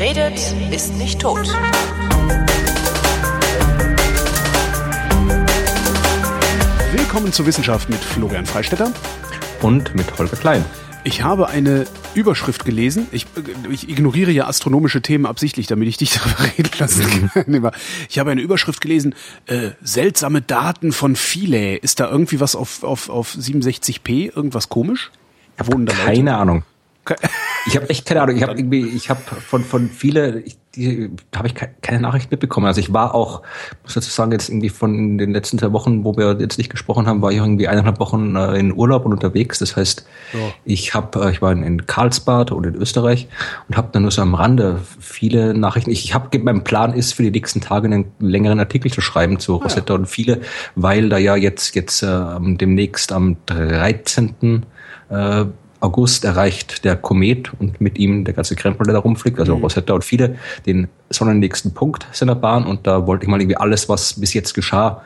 Wer redet, ist nicht tot. Willkommen zur Wissenschaft mit Florian Freistetter. Und mit Holger Klein. Ich habe eine Überschrift gelesen. Ich, ich ignoriere ja astronomische Themen absichtlich, damit ich dich darüber reden lassen kann. Ich habe eine Überschrift gelesen, äh, seltsame Daten von Philae. Ist da irgendwie was auf, auf, auf 67p? Irgendwas komisch? Wohnen da Keine Leute? Ahnung. Ich habe echt keine Ahnung. Ich habe irgendwie, ich habe von von viele, ich, die habe ich keine Nachricht mitbekommen. Also ich war auch, muss dazu sagen, jetzt irgendwie von den letzten zwei Wochen, wo wir jetzt nicht gesprochen haben, war ich irgendwie eineinhalb Wochen äh, in Urlaub und unterwegs. Das heißt, ja. ich habe, äh, ich war in, Karlsbad und in Österreich und habe dann nur so am Rande viele Nachrichten. Ich, ich habe, mein Plan ist für die nächsten Tage einen längeren Artikel zu schreiben zu ah, Rosetta ja. und viele, weil da ja jetzt jetzt äh, demnächst am 13. Äh, August erreicht der Komet und mit ihm der ganze Krempel, der da rumfliegt, also mhm. Rosetta und viele, den sonnennächsten Punkt seiner Bahn. Und da wollte ich mal irgendwie alles, was bis jetzt geschah,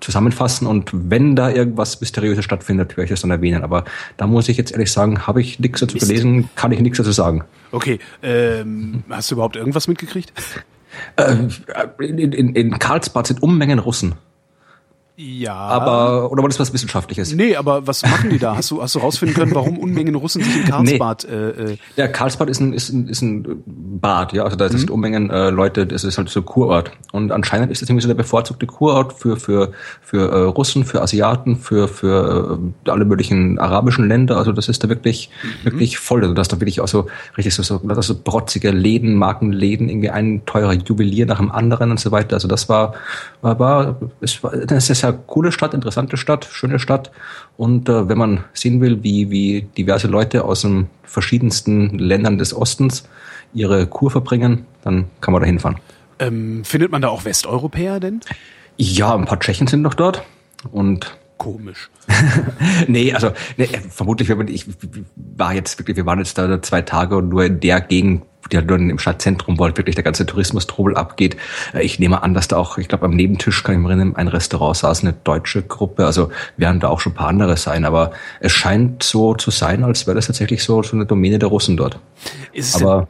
zusammenfassen. Und wenn da irgendwas Mysteriöses stattfindet, werde ich das dann erwähnen. Aber da muss ich jetzt ehrlich sagen, habe ich nichts dazu gelesen, kann ich nichts dazu sagen. Okay, ähm, hast du überhaupt irgendwas mitgekriegt? Äh, in, in, in Karlsbad sind Unmengen Russen. Ja. Aber, oder war das was Wissenschaftliches? Nee, aber was machen die da? Hast du, hast du rausfinden können, warum Unmengen Russen sich in Karlsbad, nee. äh, äh Ja, Karlsbad ist ein, ist ein, ist ein Bad, ja. Also da mhm. sind Unmengen äh, Leute, das ist halt so Kurort. Und anscheinend ist das irgendwie so der bevorzugte Kurort für, für, für äh, Russen, für Asiaten, für, für äh, alle möglichen arabischen Länder. Also das ist da wirklich, mhm. wirklich voll. Also da ist da wirklich auch so richtig so, so, so brotzige Läden, Markenläden, irgendwie ein teurer Juwelier nach dem anderen und so weiter. Also das war, war, war, es war, das ist ja ja coole Stadt, interessante Stadt, schöne Stadt. Und äh, wenn man sehen will, wie, wie diverse Leute aus den verschiedensten Ländern des Ostens ihre Kur verbringen, dann kann man da hinfahren. Ähm, findet man da auch Westeuropäer denn? Ja, ein paar Tschechen sind noch dort. Und komisch. nee, also nee, vermutlich, ich war jetzt wirklich, wir waren jetzt da zwei Tage und nur in der Gegend, die halt nur im Stadtzentrum, wo halt wirklich der ganze Tourismus-Trubel abgeht. Äh, ich nehme an, dass da auch, ich glaube, am Nebentisch kann ich mir erinnern, ein Restaurant saß eine deutsche Gruppe. Also werden da auch schon ein paar andere sein. Aber es scheint so zu sein, als wäre das tatsächlich so, so eine Domäne der Russen dort. Ist aber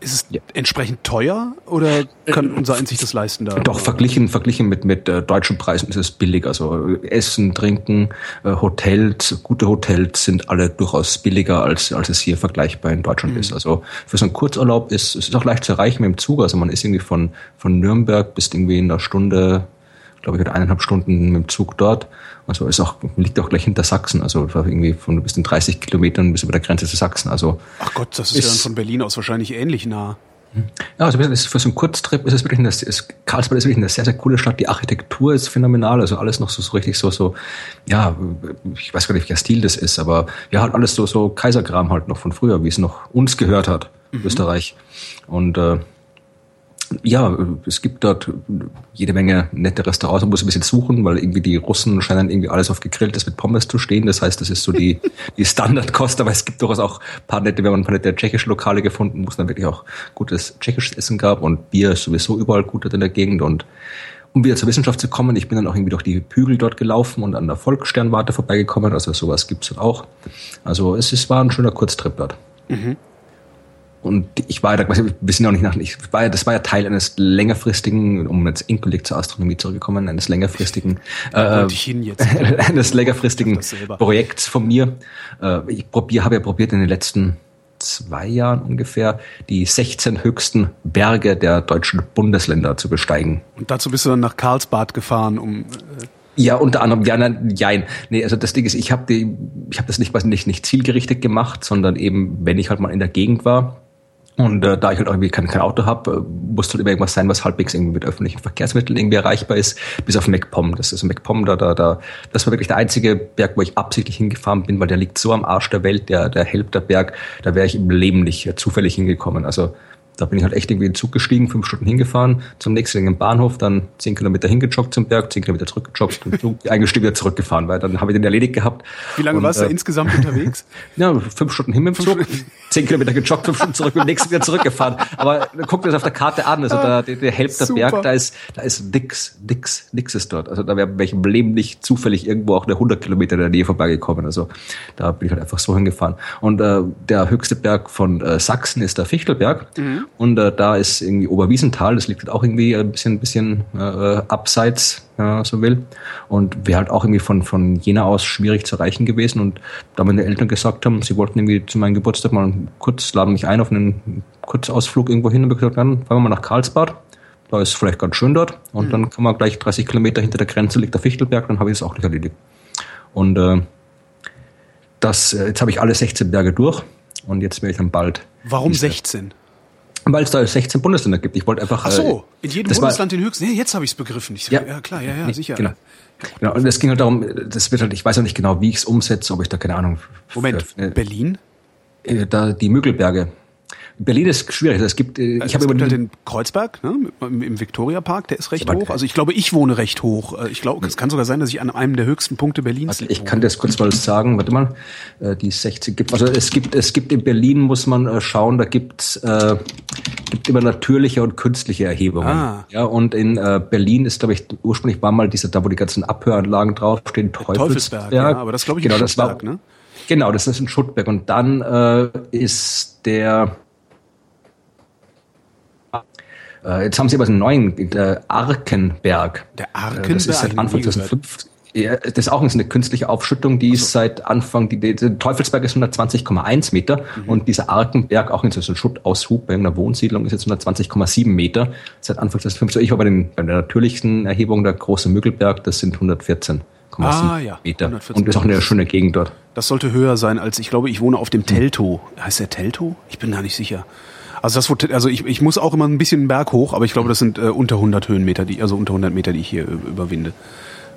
ist es ja. entsprechend teuer oder kann unser Eins sich das leisten da? Doch, verglichen, verglichen mit, mit äh, deutschen Preisen ist es billig. Also Essen, Trinken, äh, Hotels, gute Hotels sind alle durchaus billiger, als, als es hier vergleichbar in Deutschland mhm. ist. Also für so einen Kurzurlaub ist es ist auch leicht zu erreichen mit dem Zug. Also man ist irgendwie von, von Nürnberg bis irgendwie in einer Stunde, glaube ich, eineinhalb Stunden mit dem Zug dort. Also ist auch, liegt auch gleich hinter Sachsen. Also irgendwie von bis in 30 Kilometern bis über der Grenze zu Sachsen. Also Ach Gott, das ist, ist ja von Berlin aus wahrscheinlich ähnlich nah. Ja, also für so einen Kurztrip ist es wirklich eine, ist, Karlsbad ist wirklich eine sehr, sehr coole Stadt. Die Architektur ist phänomenal, also alles noch so, so richtig so, so, ja, ich weiß gar nicht, welcher Stil das ist, aber ja, halt alles so, so Kaiserkram halt noch von früher, wie es noch uns gehört hat, mhm. Österreich. Und äh, ja, es gibt dort jede Menge nette Restaurants. Man muss ein bisschen suchen, weil irgendwie die Russen scheinen irgendwie alles auf gegrilltes mit Pommes zu stehen. Das heißt, das ist so die, die Standardkost. Aber es gibt durchaus auch ein paar nette, wenn man ein paar nette tschechische Lokale gefunden, wo es dann wirklich auch gutes tschechisches Essen gab. Und Bier ist sowieso überall gut dort in der Gegend. Und um wieder zur Wissenschaft zu kommen, ich bin dann auch irgendwie durch die Hügel dort gelaufen und an der Volkssternwarte vorbeigekommen. Also sowas gibt's dort auch. Also es ist, war ein schöner Kurztrip dort. Mhm. Und ich war da, wir sind auch nicht nach, ich war, das war ja Teil eines längerfristigen, um jetzt endgültig zur Astronomie zurückgekommen, eines längerfristigen, äh, eines längerfristigen Projekts von mir. Äh, ich probier, habe ja probiert in den letzten zwei Jahren ungefähr die 16 höchsten Berge der deutschen Bundesländer zu besteigen. Und dazu bist du dann nach Karlsbad gefahren, um äh ja, unter anderem, ja, nein, jein. Nee, also das Ding ist, ich habe die, ich habe das nicht, nicht, nicht zielgerichtet gemacht, sondern eben, wenn ich halt mal in der Gegend war, und äh, da ich halt irgendwie kein, kein Auto habe, äh, muss halt immer irgendwas sein, was halbwegs irgendwie mit öffentlichen Verkehrsmitteln irgendwie erreichbar ist, bis auf MacPom. Das ist MacPom, da, da, da, das war wirklich der einzige Berg, wo ich absichtlich hingefahren bin, weil der liegt so am Arsch der Welt, der, der Help Berg, da wäre ich im Leben nicht äh, zufällig hingekommen. Also da bin ich halt echt irgendwie in den Zug gestiegen, fünf Stunden hingefahren, zum nächsten Bahnhof, dann zehn Kilometer hingejoggt zum Berg, zehn Kilometer zurückgejoggt und eingestiegen wieder zurückgefahren, weil dann habe ich den erledigt gehabt. Wie lange und, warst du äh, insgesamt unterwegs? Ja, fünf Stunden hin mit dem Zug, zehn Kilometer gejoggt, fünf Stunden zurück und nächsten wieder zurückgefahren. Aber guckt das auf der Karte an, also da, der, der Help der Berg, da ist, da ist nix, nix, nix ist dort. Also da wäre welchem Leben nicht zufällig irgendwo auch eine 100 Kilometer in der Nähe vorbeigekommen. Also da bin ich halt einfach so hingefahren. Und äh, der höchste Berg von äh, Sachsen ist der Fichtelberg. Mhm. Und äh, da ist irgendwie Oberwiesenthal, das liegt halt auch irgendwie ein bisschen, bisschen äh, abseits, man so will. Und wäre halt auch irgendwie von, von Jena aus schwierig zu erreichen gewesen. Und da meine Eltern gesagt haben, sie wollten irgendwie zu meinem Geburtstag mal kurz, laden mich ein auf einen Kurzausflug irgendwo hin und ich gesagt, dann fahren wir mal nach Karlsbad. Da ist vielleicht ganz schön dort. Und mhm. dann kann man gleich 30 Kilometer hinter der Grenze liegt der Fichtelberg, dann habe ich es auch nicht erledigt. Und äh, das, äh, jetzt habe ich alle 16 Berge durch und jetzt werde ich dann bald. Warum 16? Weil es da 16 Bundesländer gibt. Ich wollte einfach. Ach so, äh, in jedem Bundesland war, den höchsten. Nee, jetzt habe ich es begriffen. Ich, ja, ja, klar, ja, ja, sicher. Genau. Genau, und es ging halt darum, das wird halt, ich weiß auch nicht genau, wie ich es umsetze, ob ich da keine Ahnung. Moment, äh, Berlin? Äh, da die Müggelberge. Berlin ist schwierig. Also es gibt, äh, ich habe über halt den Kreuzberg ne, im Victoria Park, der ist recht hoch. Also ich glaube, ich wohne recht hoch. Äh, ich glaube, es kann sogar sein, dass ich an einem der höchsten Punkte Berlins. Also ich kann das kurz mal sagen. Warte mal, äh, die 60 gibt. Also es gibt, es gibt in Berlin muss man schauen. Da gibt's äh, gibt immer natürliche und künstliche Erhebungen. Ah. Ja, und in äh, Berlin ist, glaube ich, ursprünglich war mal dieser, da wo die ganzen Abhöranlagen draufstehen, Teufelsberg. Teufelsberg ja, aber das glaube ich genau, das war, ne? Genau, das ist ein Schuttberg. Und dann äh, ist der äh, jetzt haben sie aber einen neuen, der Arkenberg. Der Arkenberg? Das ist seit Anfang 2005. Ja, das ist auch eine künstliche Aufschüttung, die also. ist seit Anfang, die, die, der Teufelsberg ist 120,1 Meter mhm. und dieser Arkenberg, auch in so einem Schuttaushub bei einer Wohnsiedlung, ist jetzt 120,7 Meter seit Anfang 2005. Ich war bei, den, bei der natürlichsten Erhebung, der große Müggelberg, das sind 114. Ah, ja. Meter. 114. Und das ist auch eine schöne Gegend dort. Das sollte höher sein als, ich glaube, ich wohne auf dem Telto. Heißt der Telto? Ich bin gar nicht sicher. Also das also ich, ich muss auch immer ein bisschen einen Berg hoch, aber ich glaube, das sind äh, unter 100 Höhenmeter, die also unter 100 Meter, die ich hier äh, überwinde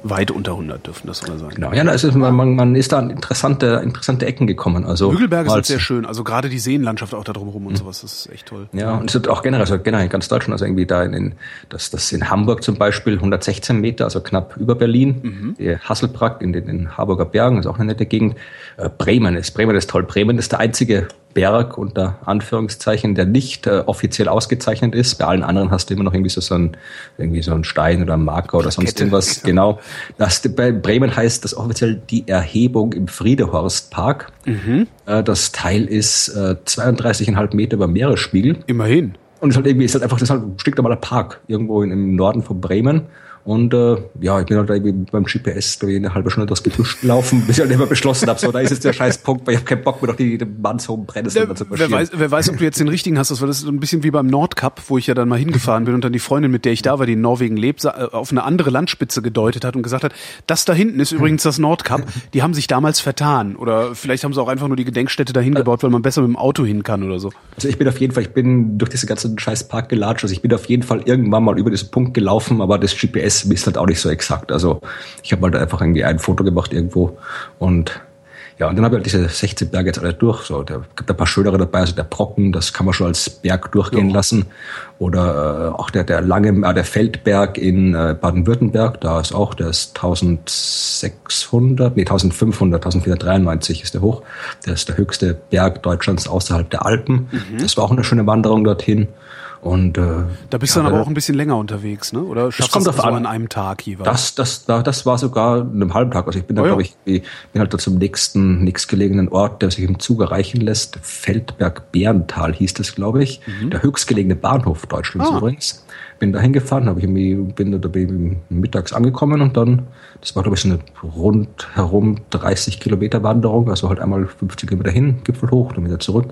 weit unter 100 dürfen das sogar sein. Genau, ja, da ist man, man ist da an interessante, interessante Ecken gekommen. Also Hügelberge sind sehr schön, also gerade die Seenlandschaft auch da drumherum und mhm. sowas, das ist echt toll. Ja, und es wird auch generell, also generell in ganz Deutschland, also irgendwie da in, in das, das in Hamburg zum Beispiel 116 Meter, also knapp über Berlin, mhm. die Hasselbrack in den in Harburger Bergen, ist auch eine nette Gegend. Äh, Bremen ist, Bremen ist toll. Bremen ist der einzige Berg unter Anführungszeichen, der nicht äh, offiziell ausgezeichnet ist. Bei allen anderen hast du immer noch irgendwie so, so ein irgendwie so ein Stein oder ein Marker oder sonst irgendwas. Genau. Das, bei Bremen heißt das offiziell die Erhebung im Friedehorstpark. Mhm. Äh, das Teil ist äh, 32,5 Meter über Meeresspiegel. Immerhin. Und es ist halt irgendwie, ist halt einfach, das ist halt ein stinknormaler Park irgendwo in, im Norden von Bremen. Und äh, ja, ich bin halt irgendwie beim GPS da eine halbe Stunde durchs Gebüsch gelaufen, bis ich halt immer beschlossen habe, so da ist jetzt der scheiß Punkt, weil ich habe keinen Bock mehr noch die, die Mannshohen Brennnesseln zu wer weiß, wer weiß, ob du jetzt den richtigen hast. Das war das so ein bisschen wie beim Nordcup, wo ich ja dann mal hingefahren bin und dann die Freundin, mit der ich da war, die in Norwegen lebt, äh, auf eine andere Landspitze gedeutet hat und gesagt hat, das da hinten ist übrigens das Nordcup. Die haben sich damals vertan. Oder vielleicht haben sie auch einfach nur die Gedenkstätte dahin gebaut, weil man besser mit dem Auto hin kann oder so. Also ich bin auf jeden Fall, ich bin durch diese ganzen scheiß Park gelatscht. Also ich bin auf jeden Fall irgendwann mal über diesen Punkt gelaufen, aber das GPS ist halt auch nicht so exakt. Also ich habe halt einfach irgendwie ein Foto gemacht irgendwo und ja, und dann habe ich halt diese 16 Berge jetzt alle durch. So, da gibt ein paar schönere dabei, also der Brocken, das kann man schon als Berg durchgehen ja. lassen. Oder äh, auch der, der lange, äh, der Feldberg in äh, Baden-Württemberg, da ist auch, der ist 1600, nee, 1500, 1493 ist der hoch. Der ist der höchste Berg Deutschlands außerhalb der Alpen. Mhm. Das war auch eine schöne Wanderung dorthin. Und, äh, da bist du dann aber auch ein bisschen länger unterwegs, ne? Oder schaffst du das, so an, an einem Tag jeweils? Das, das, das war sogar in einem halben Tag. Also ich bin da, oh, glaube ich, bin halt da zum nächsten, nächstgelegenen Ort, der sich im Zug erreichen lässt. Feldberg-Bärental hieß das, glaube ich. Mhm. Der höchstgelegene Bahnhof Deutschlands ah. übrigens. Bin da hingefahren, habe ich irgendwie, bin da bin mittags angekommen und dann, das war, glaube ich, so eine rundherum 30 Kilometer Wanderung, also halt einmal 50 Kilometer hin, Gipfel hoch, dann wieder zurück.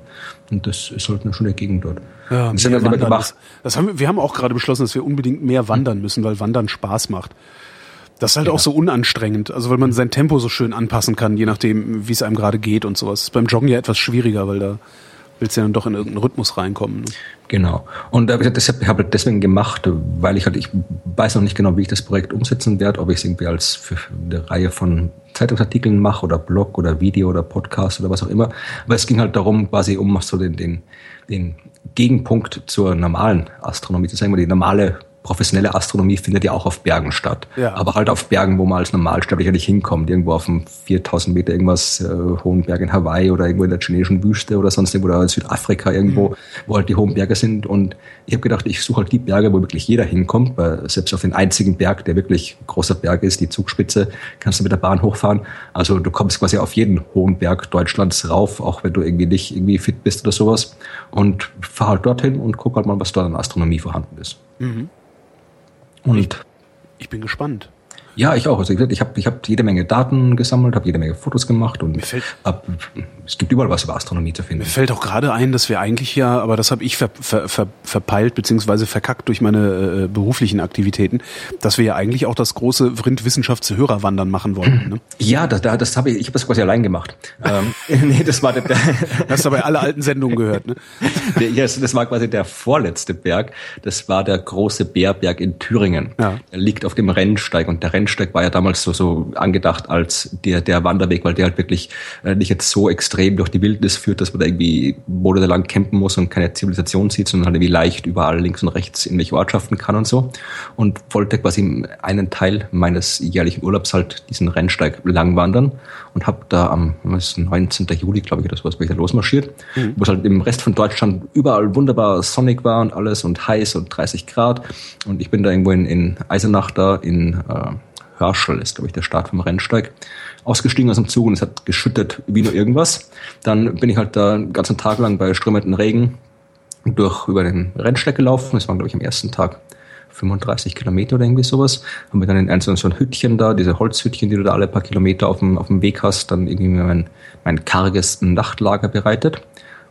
Und das ist halt eine schöne Gegend dort. Ja, das, wandern, das, das haben wir, wir haben auch gerade beschlossen, dass wir unbedingt mehr wandern müssen, weil Wandern Spaß macht. Das ist halt ja. auch so unanstrengend, also weil man sein Tempo so schön anpassen kann, je nachdem, wie es einem gerade geht und sowas. Ist beim Joggen ja etwas schwieriger, weil da willst ja dann doch in irgendeinen Rhythmus reinkommen. Ne? Genau. Und äh, das habe ich halt deswegen gemacht, weil ich halt, ich weiß noch nicht genau, wie ich das Projekt umsetzen werde, ob ich es irgendwie als für eine Reihe von Zeitungsartikeln mache oder Blog oder Video oder Podcast oder was auch immer. Aber es ging halt darum, quasi um so den, den, den Gegenpunkt zur normalen Astronomie zu sagen, die normale professionelle Astronomie findet ja auch auf Bergen statt. Ja. Aber halt auf Bergen, wo man als Normalsterblicher nicht hinkommt. Irgendwo auf einem 4000 Meter irgendwas äh, hohen Berg in Hawaii oder irgendwo in der chinesischen Wüste oder sonst irgendwo oder in Südafrika irgendwo, mhm. wo halt die hohen Berge sind. Und ich habe gedacht, ich suche halt die Berge, wo wirklich jeder hinkommt, weil selbst auf den einzigen Berg, der wirklich großer Berg ist, die Zugspitze, kannst du mit der Bahn hochfahren. Also du kommst quasi auf jeden hohen Berg Deutschlands rauf, auch wenn du irgendwie nicht irgendwie fit bist oder sowas. Und fahr halt dorthin und guck halt mal, was da an Astronomie vorhanden ist. Mhm. Und ich, ich bin gespannt. Ja, ich auch. Also ich habe ich hab jede Menge Daten gesammelt, habe jede Menge Fotos gemacht und mir fällt, hab, es gibt überall was über Astronomie zu finden. Mir fällt auch gerade ein, dass wir eigentlich ja, aber das habe ich ver, ver, ver, verpeilt beziehungsweise verkackt durch meine äh, beruflichen Aktivitäten, dass wir ja eigentlich auch das große Vrind Wandern machen wollten. Ne? Ja, das, das habe ich, ich habe das quasi allein gemacht. ähm, nee, das war der, der Hast du aber alle alten Sendungen gehört, ne? ja, das war quasi der vorletzte Berg. Das war der große Bärberg in Thüringen. Ja. Der liegt auf dem Rennsteig und der Rennsteig war ja damals so, so angedacht als der, der Wanderweg, weil der halt wirklich äh, nicht jetzt so extrem durch die Wildnis führt, dass man da irgendwie monatelang campen muss und keine Zivilisation sieht, sondern halt irgendwie leicht überall links und rechts in welche Ortschaften kann und so. Und wollte quasi einen Teil meines jährlichen Urlaubs halt diesen Rennsteig lang wandern und habe da am was 19. Juli, glaube ich, oder sowas, bin ich da losmarschiert, mhm. wo es halt im Rest von Deutschland überall wunderbar sonnig war und alles und heiß und 30 Grad. Und ich bin da irgendwo in, in Eisenach da in äh, Hörschel ist, glaube ich, der Start vom Rennsteig, ausgestiegen aus dem Zug und es hat geschüttet wie nur irgendwas. Dann bin ich halt da einen ganzen Tag lang bei strömenden Regen durch über den Rennsteig gelaufen. Das waren, glaube ich, am ersten Tag 35 Kilometer oder irgendwie sowas. Haben wir dann in ein so ein Hüttchen da, diese Holzhüttchen, die du da alle paar Kilometer auf dem, auf dem Weg hast, dann irgendwie mein, mein karges Nachtlager bereitet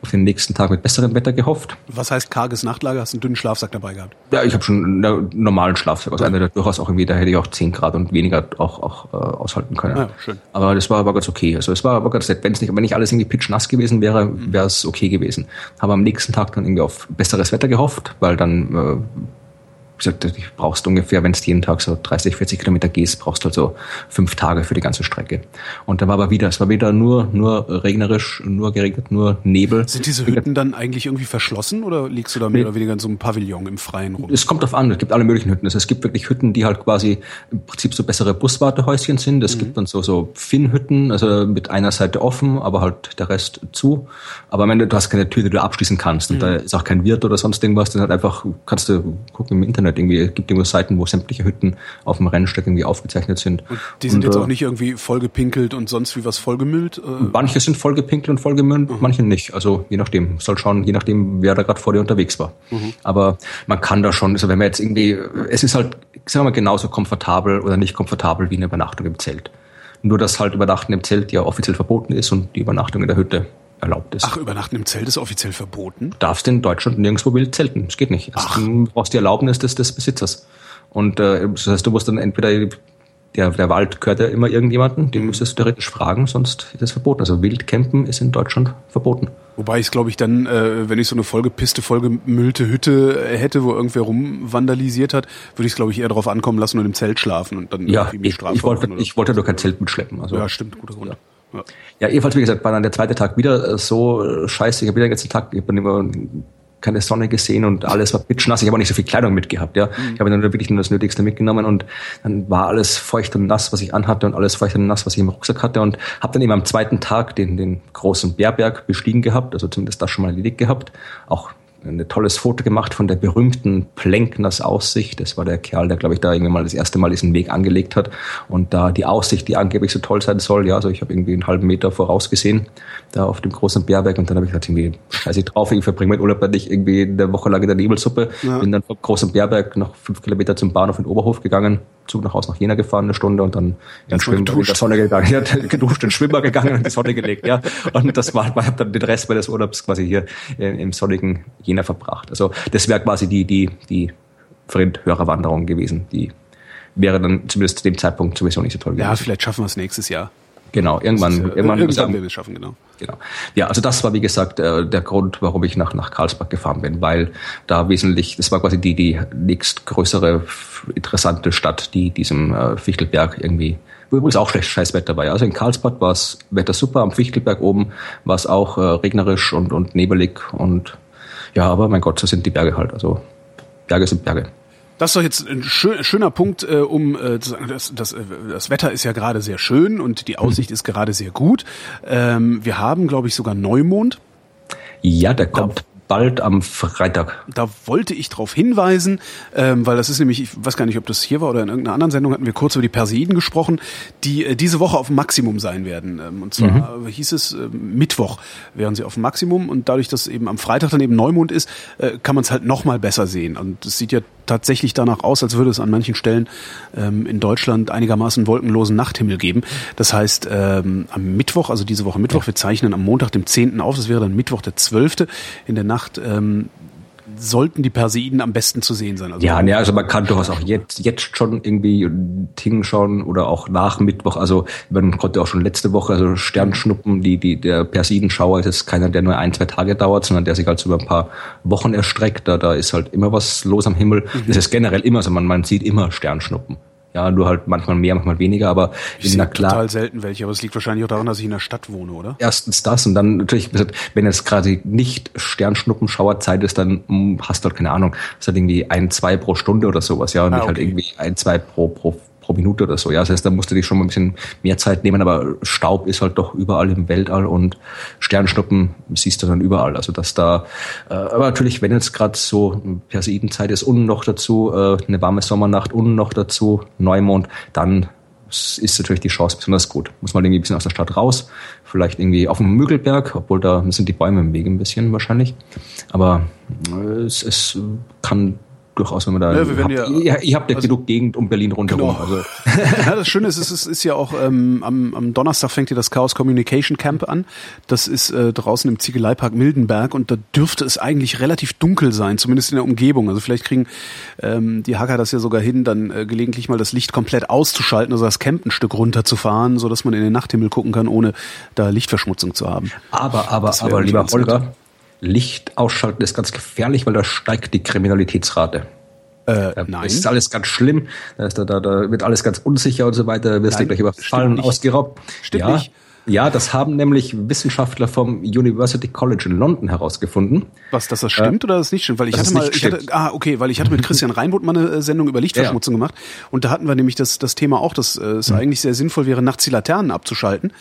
auf den nächsten Tag mit besserem Wetter gehofft. Was heißt karges Nachtlager? Hast du einen dünnen Schlafsack dabei gehabt? Ja, ich habe schon einen normalen Schlafsack. Also einer, der durchaus auch irgendwie, da hätte ich auch 10 Grad und weniger auch, auch äh, aushalten können. Ja, schön. Aber das war aber ganz okay. Also es war aber ganz nett. Wenn es nicht, wenn nicht alles irgendwie pitch-nass gewesen wäre, mhm. wäre es okay gewesen. Habe am nächsten Tag dann irgendwie auf besseres Wetter gehofft, weil dann äh, gesagt, du brauchst ungefähr, wenn du jeden Tag so 30, 40 Kilometer gehst, brauchst du halt so fünf Tage für die ganze Strecke. Und da war aber wieder, es war wieder nur, nur regnerisch, nur geregnet, nur Nebel. Sind diese Hütten dann eigentlich irgendwie verschlossen oder liegst du da mehr nee. oder weniger in so einem Pavillon im Freien rum? Es kommt drauf an, es gibt alle möglichen Hütten. Also es gibt wirklich Hütten, die halt quasi im Prinzip so bessere Buswartehäuschen sind. Es mhm. gibt dann so, so Finnhütten, also mit einer Seite offen, aber halt der Rest zu. Aber am Ende, du hast keine Tür, die du abschließen kannst. Und mhm. da ist auch kein Wirt oder sonst irgendwas. Dann halt einfach, kannst du gucken im Internet irgendwie, es gibt irgendwo Seiten, wo sämtliche Hütten auf dem Rennsteig irgendwie aufgezeichnet sind. Und die sind und, jetzt auch äh, nicht irgendwie vollgepinkelt und sonst wie was vollgemüllt? Äh? Manche sind vollgepinkelt und vollgemüllt, mhm. manche nicht. Also je nachdem. Soll schauen, je nachdem, wer da gerade vor dir unterwegs war. Mhm. Aber man kann da schon, also wenn man jetzt irgendwie, es ist halt, sagen wir mal, genauso komfortabel oder nicht komfortabel wie eine Übernachtung im Zelt. Nur, dass halt Übernachten im Zelt ja offiziell verboten ist und die Übernachtung in der Hütte erlaubt ist. Ach, Übernachten im Zelt ist offiziell verboten? Darfst in Deutschland nirgendwo wild zelten. Das geht nicht. Ach. Du brauchst die Erlaubnis des, des Besitzers. Und äh, das heißt, du musst dann entweder der, der Wald gehört ja immer irgendjemanden, den müsstest du theoretisch fragen, sonst ist es verboten. Also Wildcampen ist in Deutschland verboten. Wobei ich glaube ich dann, äh, wenn ich so eine vollgepisste, vollgemüllte Hütte hätte, wo irgendwer rumvandalisiert hat, würde ich es glaube ich eher darauf ankommen lassen und im Zelt schlafen und dann ja, ich, ich, wollte, ich wollte nur kein Zelt mitschleppen. Also, ja, stimmt, guter Grund. Ja. Ja. ja, ebenfalls, wie gesagt, war dann der zweite Tag wieder so scheiße. Ich habe wieder den ganzen Tag, ich habe immer keine Sonne gesehen und alles war pitschnass. Ich habe auch nicht so viel Kleidung mitgehabt, ja. Mhm. Ich habe dann wirklich nur das Nötigste mitgenommen und dann war alles feucht und nass, was ich anhatte und alles feucht und nass, was ich im Rucksack hatte und habe dann eben am zweiten Tag den, den großen Bärberg bestiegen gehabt, also zumindest das schon mal erledigt gehabt. Auch ein tolles Foto gemacht von der berühmten Plenkners Aussicht. Das war der Kerl, der, glaube ich, da irgendwie mal das erste Mal diesen Weg angelegt hat. Und da die Aussicht, die angeblich so toll sein soll, ja, also ich habe irgendwie einen halben Meter vorausgesehen, da auf dem großen Bärberg. Und dann habe ich gesagt, irgendwie, scheiße ich drauf, ich verbringe meinen Urlaub nicht irgendwie eine Woche lang in der Nebelsuppe. Ja. Bin dann vom großen Bärberg noch fünf Kilometer zum Bahnhof in Oberhof gegangen, Zug nach Hause nach Jena gefahren, eine Stunde und dann in, Schwimmen, in der Sonne gegangen. Ja, geduscht, in den Schwimmer gegangen und in die Sonne gelegt, ja. Und das war, ich habe dann den Rest meines Urlaubs quasi hier im sonnigen Jena verbracht. Also das wäre quasi die, die, die Fremdhörerwanderung gewesen. Die wäre dann zumindest zu dem Zeitpunkt sowieso nicht so toll gewesen. Ja, vielleicht schaffen wir es nächstes Jahr. Genau, irgendwann, ist, irgendwann, irgendwann werden wir es schaffen, genau. Genau. Ja, also das war wie gesagt äh, der Grund, warum ich nach nach Karlsbad gefahren bin, weil da wesentlich, das war quasi die die nächstgrößere interessante Stadt, die diesem äh, Fichtelberg irgendwie wo übrigens auch schlecht scheiß Wetter war. Also in Karlsbad war es Wetter super, am Fichtelberg oben war es auch äh, regnerisch und und nebelig und ja, aber mein Gott, so sind die Berge halt. Also Berge sind Berge. Das ist doch jetzt ein schön, schöner Punkt, äh, um äh, zu sagen, das, das, äh, das Wetter ist ja gerade sehr schön und die Aussicht ist gerade sehr gut. Ähm, wir haben, glaube ich, sogar Neumond. Ja, der kommt bald am Freitag. Da wollte ich darauf hinweisen, ähm, weil das ist nämlich, ich weiß gar nicht, ob das hier war oder in irgendeiner anderen Sendung, hatten wir kurz über die Perseiden gesprochen, die äh, diese Woche auf dem Maximum sein werden. Ähm, und zwar mhm. hieß es, äh, Mittwoch wären sie auf dem Maximum und dadurch, dass eben am Freitag dann eben Neumond ist, äh, kann man es halt noch mal besser sehen. Und es sieht ja tatsächlich danach aus, als würde es an manchen Stellen ähm, in Deutschland einigermaßen wolkenlosen Nachthimmel geben. Das heißt, ähm, am Mittwoch, also diese Woche Mittwoch, wir zeichnen am Montag, dem 10. auf, das wäre dann Mittwoch der 12. in der Nacht ähm, sollten die Perseiden am besten zu sehen sein. Also ja, ne, also man kann durchaus auch jetzt, jetzt schon irgendwie Ting schauen oder auch nach Mittwoch. Also man konnte auch schon letzte Woche, also Sternschnuppen, die, die, der Perseidenschauer ist jetzt keiner, der nur ein, zwei Tage dauert, sondern der sich halt über ein paar Wochen erstreckt. Da, da ist halt immer was los am Himmel. Mhm. Das ist generell immer so, man, man sieht immer Sternschnuppen. Ja, nur halt manchmal mehr, manchmal weniger, aber ich na klar. total selten welche, aber es liegt wahrscheinlich auch daran, dass ich in der Stadt wohne, oder? Erstens das und dann natürlich, wenn es gerade nicht Sternschnuppenschauerzeit ist, dann hm, hast du halt keine Ahnung, ist halt irgendwie ein, zwei pro Stunde oder sowas, ja, und ah, nicht halt okay. halt irgendwie ein, zwei pro, pro pro Minute oder so. Ja, das heißt, da musst du dich schon mal ein bisschen mehr Zeit nehmen, aber Staub ist halt doch überall im Weltall und Sternschnuppen siehst du dann überall. Also dass da, äh, aber natürlich, wenn jetzt gerade so Perseidenzeit ist und noch dazu äh, eine warme Sommernacht und noch dazu Neumond, dann ist natürlich die Chance besonders gut. Muss man irgendwie ein bisschen aus der Stadt raus, vielleicht irgendwie auf dem Müggelberg, obwohl da sind die Bäume im Weg ein bisschen wahrscheinlich. Aber äh, es, es kann durchaus, wenn man da. Ja, wir habt, ja, ihr, ihr, habt ja also, genug Gegend um Berlin rundherum. Genau. Also. ja, das Schöne ist, es ist, ist ja auch ähm, am, am Donnerstag fängt ja das Chaos Communication Camp an. Das ist äh, draußen im Ziegeleipark Mildenberg und da dürfte es eigentlich relativ dunkel sein, zumindest in der Umgebung. Also vielleicht kriegen ähm, die Hacker das ja sogar hin, dann äh, gelegentlich mal das Licht komplett auszuschalten, also das Camp ein Stück runterzufahren, so dass man in den Nachthimmel gucken kann, ohne da Lichtverschmutzung zu haben. Aber, aber, aber, lieber Holger, Licht ausschalten ist ganz gefährlich, weil da steigt die Kriminalitätsrate. Äh, nein. Das ist alles ganz schlimm. Da, ist, da, da, da wird alles ganz unsicher und so weiter. Da wirst du gleich überfallen, ausgeraubt. Stimmt ja. nicht. Ja, das haben nämlich Wissenschaftler vom University College in London herausgefunden. Was, dass das stimmt äh, oder das nicht stimmt? Weil ich hatte mal, ich hatte, ah, okay, weil ich hatte mit Christian Reinbold mal eine äh, Sendung über Lichtverschmutzung ja. gemacht und da hatten wir nämlich das, das Thema auch, dass äh, es mhm. eigentlich sehr sinnvoll wäre, nachts die Laternen abzuschalten.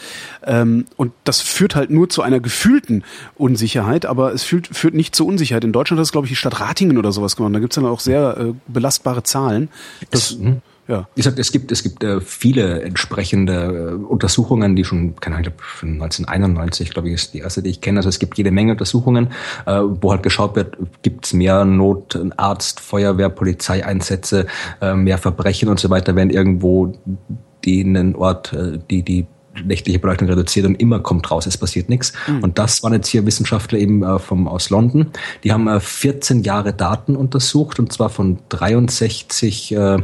Ähm, und das führt halt nur zu einer gefühlten Unsicherheit, aber es führt, führt nicht zur Unsicherheit. In Deutschland hat es, glaube ich, die Stadt Ratingen oder sowas gemacht. Da gibt's dann auch sehr äh, belastbare Zahlen. Das, mhm. Ja. Wie gesagt, es gibt, es gibt äh, viele entsprechende äh, Untersuchungen, die schon, keine Ahnung, von 1991, glaube ich, ist die erste, die ich kenne. Also es gibt jede Menge Untersuchungen, äh, wo halt geschaut wird, gibt es mehr Notarzt, Feuerwehr, Polizeieinsätze, äh, mehr Verbrechen und so weiter, wenn irgendwo den Ort, äh, die, die nächtliche Beleuchtung reduziert und immer kommt raus, es passiert nichts. Mhm. Und das waren jetzt hier Wissenschaftler eben äh, vom, aus London. Die haben äh, 14 Jahre Daten untersucht und zwar von 63 äh, äh,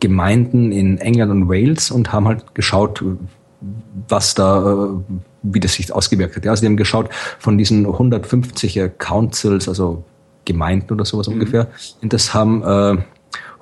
Gemeinden in England und Wales und haben halt geschaut, was da, äh, wie das sich ausgewirkt hat. Ja, also die haben geschaut von diesen 150 Councils, also Gemeinden oder sowas mhm. ungefähr, und das haben äh,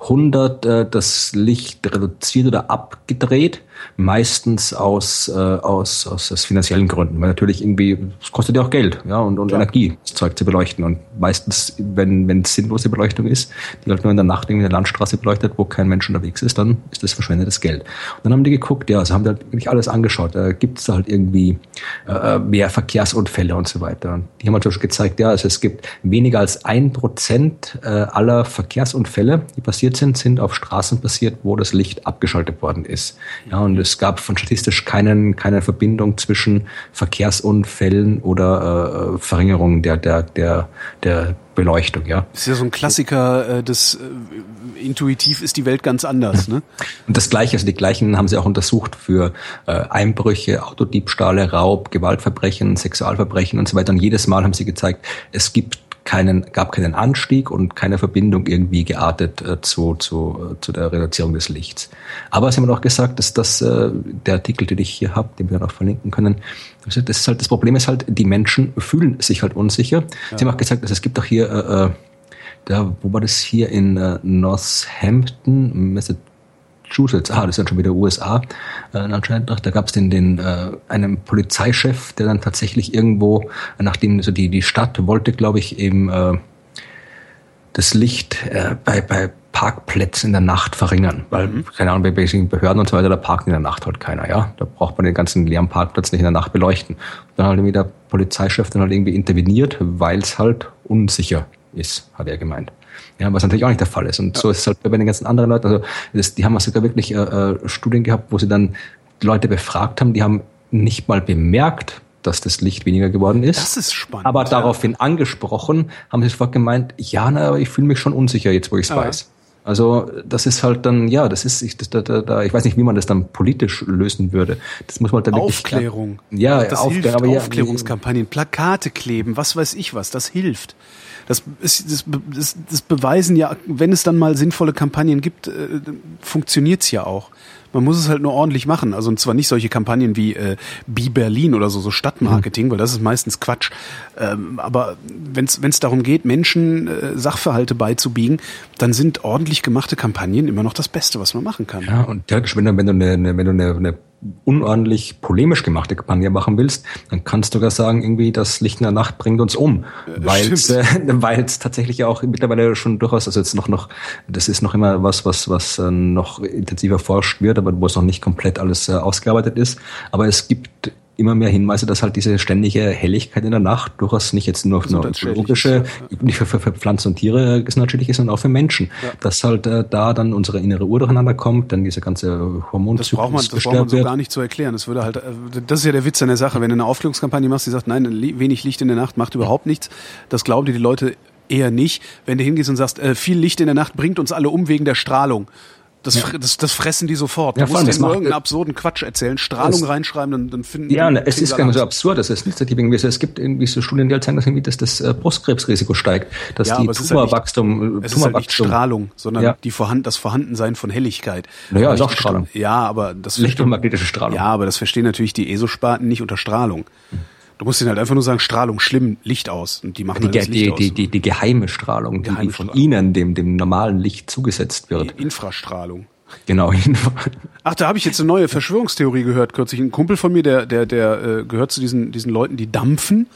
100 äh, das Licht reduziert oder abgedreht meistens aus, äh, aus, aus, aus finanziellen Gründen, weil natürlich irgendwie, es kostet ja auch Geld, ja, und, und Energie, das Zeug zu beleuchten. Und meistens, wenn, wenn es sinnlose Beleuchtung ist, die halt nur in der Nacht irgendwie eine Landstraße beleuchtet, wo kein Mensch unterwegs ist, dann ist das verschwendetes Geld. Und dann haben die geguckt, ja, also haben die halt wirklich alles angeschaut. Äh, Gibt es da halt irgendwie äh, mehr Verkehrsunfälle und so weiter. Und die haben halt schon gezeigt, ja, also es gibt weniger als ein Prozent äh, aller Verkehrsunfälle, die passiert sind, sind auf Straßen passiert, wo das Licht abgeschaltet worden ist. Ja, und es gab von statistisch keinen, keine Verbindung zwischen Verkehrsunfällen oder äh, Verringerung der, der, der, der Beleuchtung, ja. Das ist ja so ein Klassiker, äh, das äh, intuitiv ist die Welt ganz anders, ne? Und das Gleiche, also die gleichen haben sie auch untersucht für äh, Einbrüche, Autodiebstahle, Raub, Gewaltverbrechen, Sexualverbrechen und so weiter. Und jedes Mal haben sie gezeigt, es gibt keinen, gab keinen Anstieg und keine Verbindung irgendwie geartet äh, zu, zu, äh, zu der Reduzierung des Lichts. Aber sie haben auch gesagt, dass das, äh, der Artikel, den ich hier habe, den wir dann auch verlinken können, das ist halt, das Problem ist halt, die Menschen fühlen sich halt unsicher. Ja. Sie haben auch gesagt, dass es gibt auch hier, äh, äh, da, wo war das hier in äh, Northampton, Massachusetts, Massachusetts, ah, das ist dann schon wieder USA, äh, anscheinend noch, da gab es den, den äh, einen Polizeichef, der dann tatsächlich irgendwo, nachdem also die, die Stadt wollte, glaube ich, eben äh, das Licht äh, bei, bei Parkplätze in der Nacht verringern. Weil, mhm. keine Ahnung, bei Behörden und so weiter, da parkt in der Nacht halt keiner, ja. Da braucht man den ganzen leeren Parkplatz nicht in der Nacht beleuchten. Und dann halt irgendwie der Polizeichef dann halt irgendwie interveniert, weil es halt unsicher ist, hat er gemeint. Ja, was natürlich auch nicht der Fall ist. Und ja. so ist es halt bei den ganzen anderen Leuten. Also das, die haben sogar wirklich äh, äh, Studien gehabt, wo sie dann Leute befragt haben, die haben nicht mal bemerkt, dass das Licht weniger geworden ist. Das ist spannend. Aber daraufhin angesprochen, haben sie sofort gemeint, ja, na, aber ich fühle mich schon unsicher jetzt, wo ich es ja. weiß. Also das ist halt dann, ja, das ist, ich, das, da, da, ich weiß nicht, wie man das dann politisch lösen würde. Das muss man dann Aufklärung. Wirklich, ja, das Aufklär, hilft, aber ja, Aufklärungskampagnen, Plakate kleben, was weiß ich was, das hilft. Das, ist, das, das, das beweisen ja, wenn es dann mal sinnvolle Kampagnen gibt, äh, funktioniert's ja auch. Man muss es halt nur ordentlich machen. Also und zwar nicht solche Kampagnen wie äh, Be Berlin oder so, so Stadtmarketing, mhm. weil das ist meistens Quatsch. Ähm, aber wenn es darum geht, Menschen äh, Sachverhalte beizubiegen, dann sind ordentlich gemachte Kampagnen immer noch das Beste, was man machen kann. Ja, und theoretisch, wenn du, wenn du eine, eine, wenn du eine, eine unordentlich polemisch gemachte Kampagne machen willst, dann kannst du gar sagen, irgendwie das Licht in der Nacht bringt uns um, weil es äh, tatsächlich auch mittlerweile schon durchaus, also jetzt noch noch, das ist noch immer was, was was äh, noch intensiver forscht wird, aber wo es noch nicht komplett alles äh, ausgearbeitet ist. Aber es gibt immer mehr Hinweise, dass halt diese ständige Helligkeit in der Nacht durchaus nicht jetzt nur für biologische, ja. nicht für, für, für, Pflanzen und Tiere natürlich ist, sondern auch für Menschen. Ja. Dass halt äh, da dann unsere innere Uhr durcheinander kommt, dann diese ganze Hormonzyklus Das braucht man, das braucht man so gar nicht zu erklären. Das würde halt, äh, das ist ja der Witz an der Sache. Wenn du eine Aufklärungskampagne machst, die sagt, nein, wenig Licht in der Nacht macht überhaupt nichts, das glauben dir die Leute eher nicht. Wenn du hingehst und sagst, äh, viel Licht in der Nacht bringt uns alle um wegen der Strahlung. Das, ja. das, das fressen die sofort. Ja, du musst denen irgendeinen absurden Quatsch erzählen, Strahlung reinschreiben, dann, dann finden Ja, die, es ist gar nicht so absurd. Das ist nicht irgendwie so. Es gibt irgendwie so Studien, die halt sagen, dass, irgendwie, dass das äh, Brustkrebsrisiko steigt, dass ja, die Tumorwachstum, es ist halt nicht Strahlung, sondern ja. die vorhanden, das Vorhandensein von Helligkeit. Naja, ist auch Strahlung. Ja, aber das Licht und magnetische Strahlung. Ja, aber das verstehen natürlich die ESO-Sparten nicht unter Strahlung. Hm. Du musst ihnen halt einfach nur sagen, Strahlung, schlimm, Licht aus. Und die machen die, halt die, Licht die, aus. Die, die, die geheime Strahlung, geheime die von Strahlung. ihnen, dem, dem normalen Licht zugesetzt wird. Die Infrastrahlung. Genau. Ach, da habe ich jetzt eine neue Verschwörungstheorie gehört kürzlich. Ein Kumpel von mir, der, der, der äh, gehört zu diesen, diesen Leuten, die dampfen,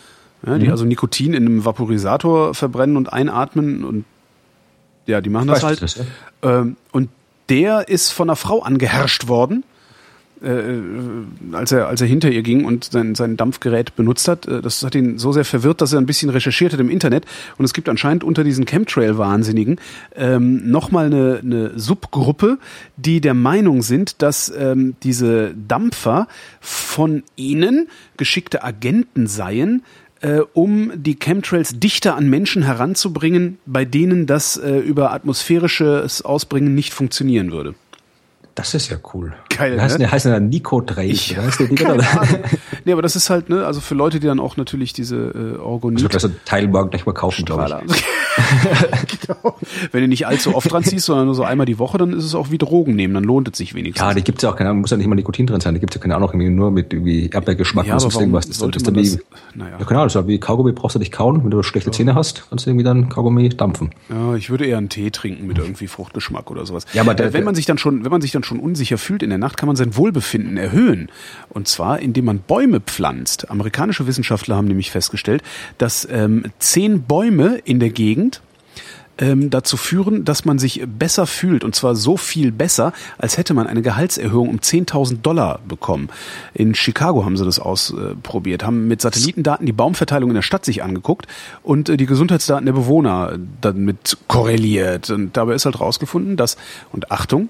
ja, die mhm. also Nikotin in einem Vaporisator verbrennen und einatmen und ja, die machen das halt. Das, ja? ähm, und der ist von einer Frau angeherrscht worden äh, äh, als er als er hinter ihr ging und sein sein Dampfgerät benutzt hat, äh, das hat ihn so sehr verwirrt, dass er ein bisschen recherchiert hat im Internet und es gibt anscheinend unter diesen Chemtrail-Wahnsinnigen ähm, nochmal eine, eine Subgruppe, die der Meinung sind, dass ähm, diese Dampfer von ihnen geschickte Agenten seien, äh, um die Chemtrails dichter an Menschen heranzubringen, bei denen das äh, über atmosphärisches Ausbringen nicht funktionieren würde. Das ist ja cool. Geil, ne? heißt, der heißt ja Nico Drake. Ich, heißt der keine nee, aber das ist halt, ne, also für Leute, die dann auch natürlich diese äh, Orgonit... Also, also Teilwagen gleich mal kaufen, glaube ich. genau. Wenn du nicht allzu oft dran ziehst, sondern nur so einmal die Woche, dann ist es auch wie Drogen nehmen, dann lohnt es sich wenigstens. Ja, die gibt's ja auch, keine Ahnung, muss ja nicht mal Nikotin drin sein, die gibt's ja keine Ahnung, irgendwie nur mit irgendwie Erdbeergeschmack ja, oder sonst irgendwas. Das, das, das, das naja. ja, Ahnung, das ist wie Kaugummi brauchst du nicht kauen, wenn du schlechte ja. Zähne hast, kannst du irgendwie dann Kaugummi dampfen. Ja, ich würde eher einen Tee trinken mit irgendwie Fruchtgeschmack oder sowas. Ja, aber der, wenn man sich dann schon, wenn man sich dann schon unsicher fühlt in der Nacht kann man sein Wohlbefinden erhöhen. Und zwar, indem man Bäume pflanzt. Amerikanische Wissenschaftler haben nämlich festgestellt, dass ähm, zehn Bäume in der Gegend ähm, dazu führen, dass man sich besser fühlt. Und zwar so viel besser, als hätte man eine Gehaltserhöhung um 10.000 Dollar bekommen. In Chicago haben sie das ausprobiert, haben mit Satellitendaten die Baumverteilung in der Stadt sich angeguckt und äh, die Gesundheitsdaten der Bewohner damit korreliert. Und dabei ist halt rausgefunden, dass, und Achtung,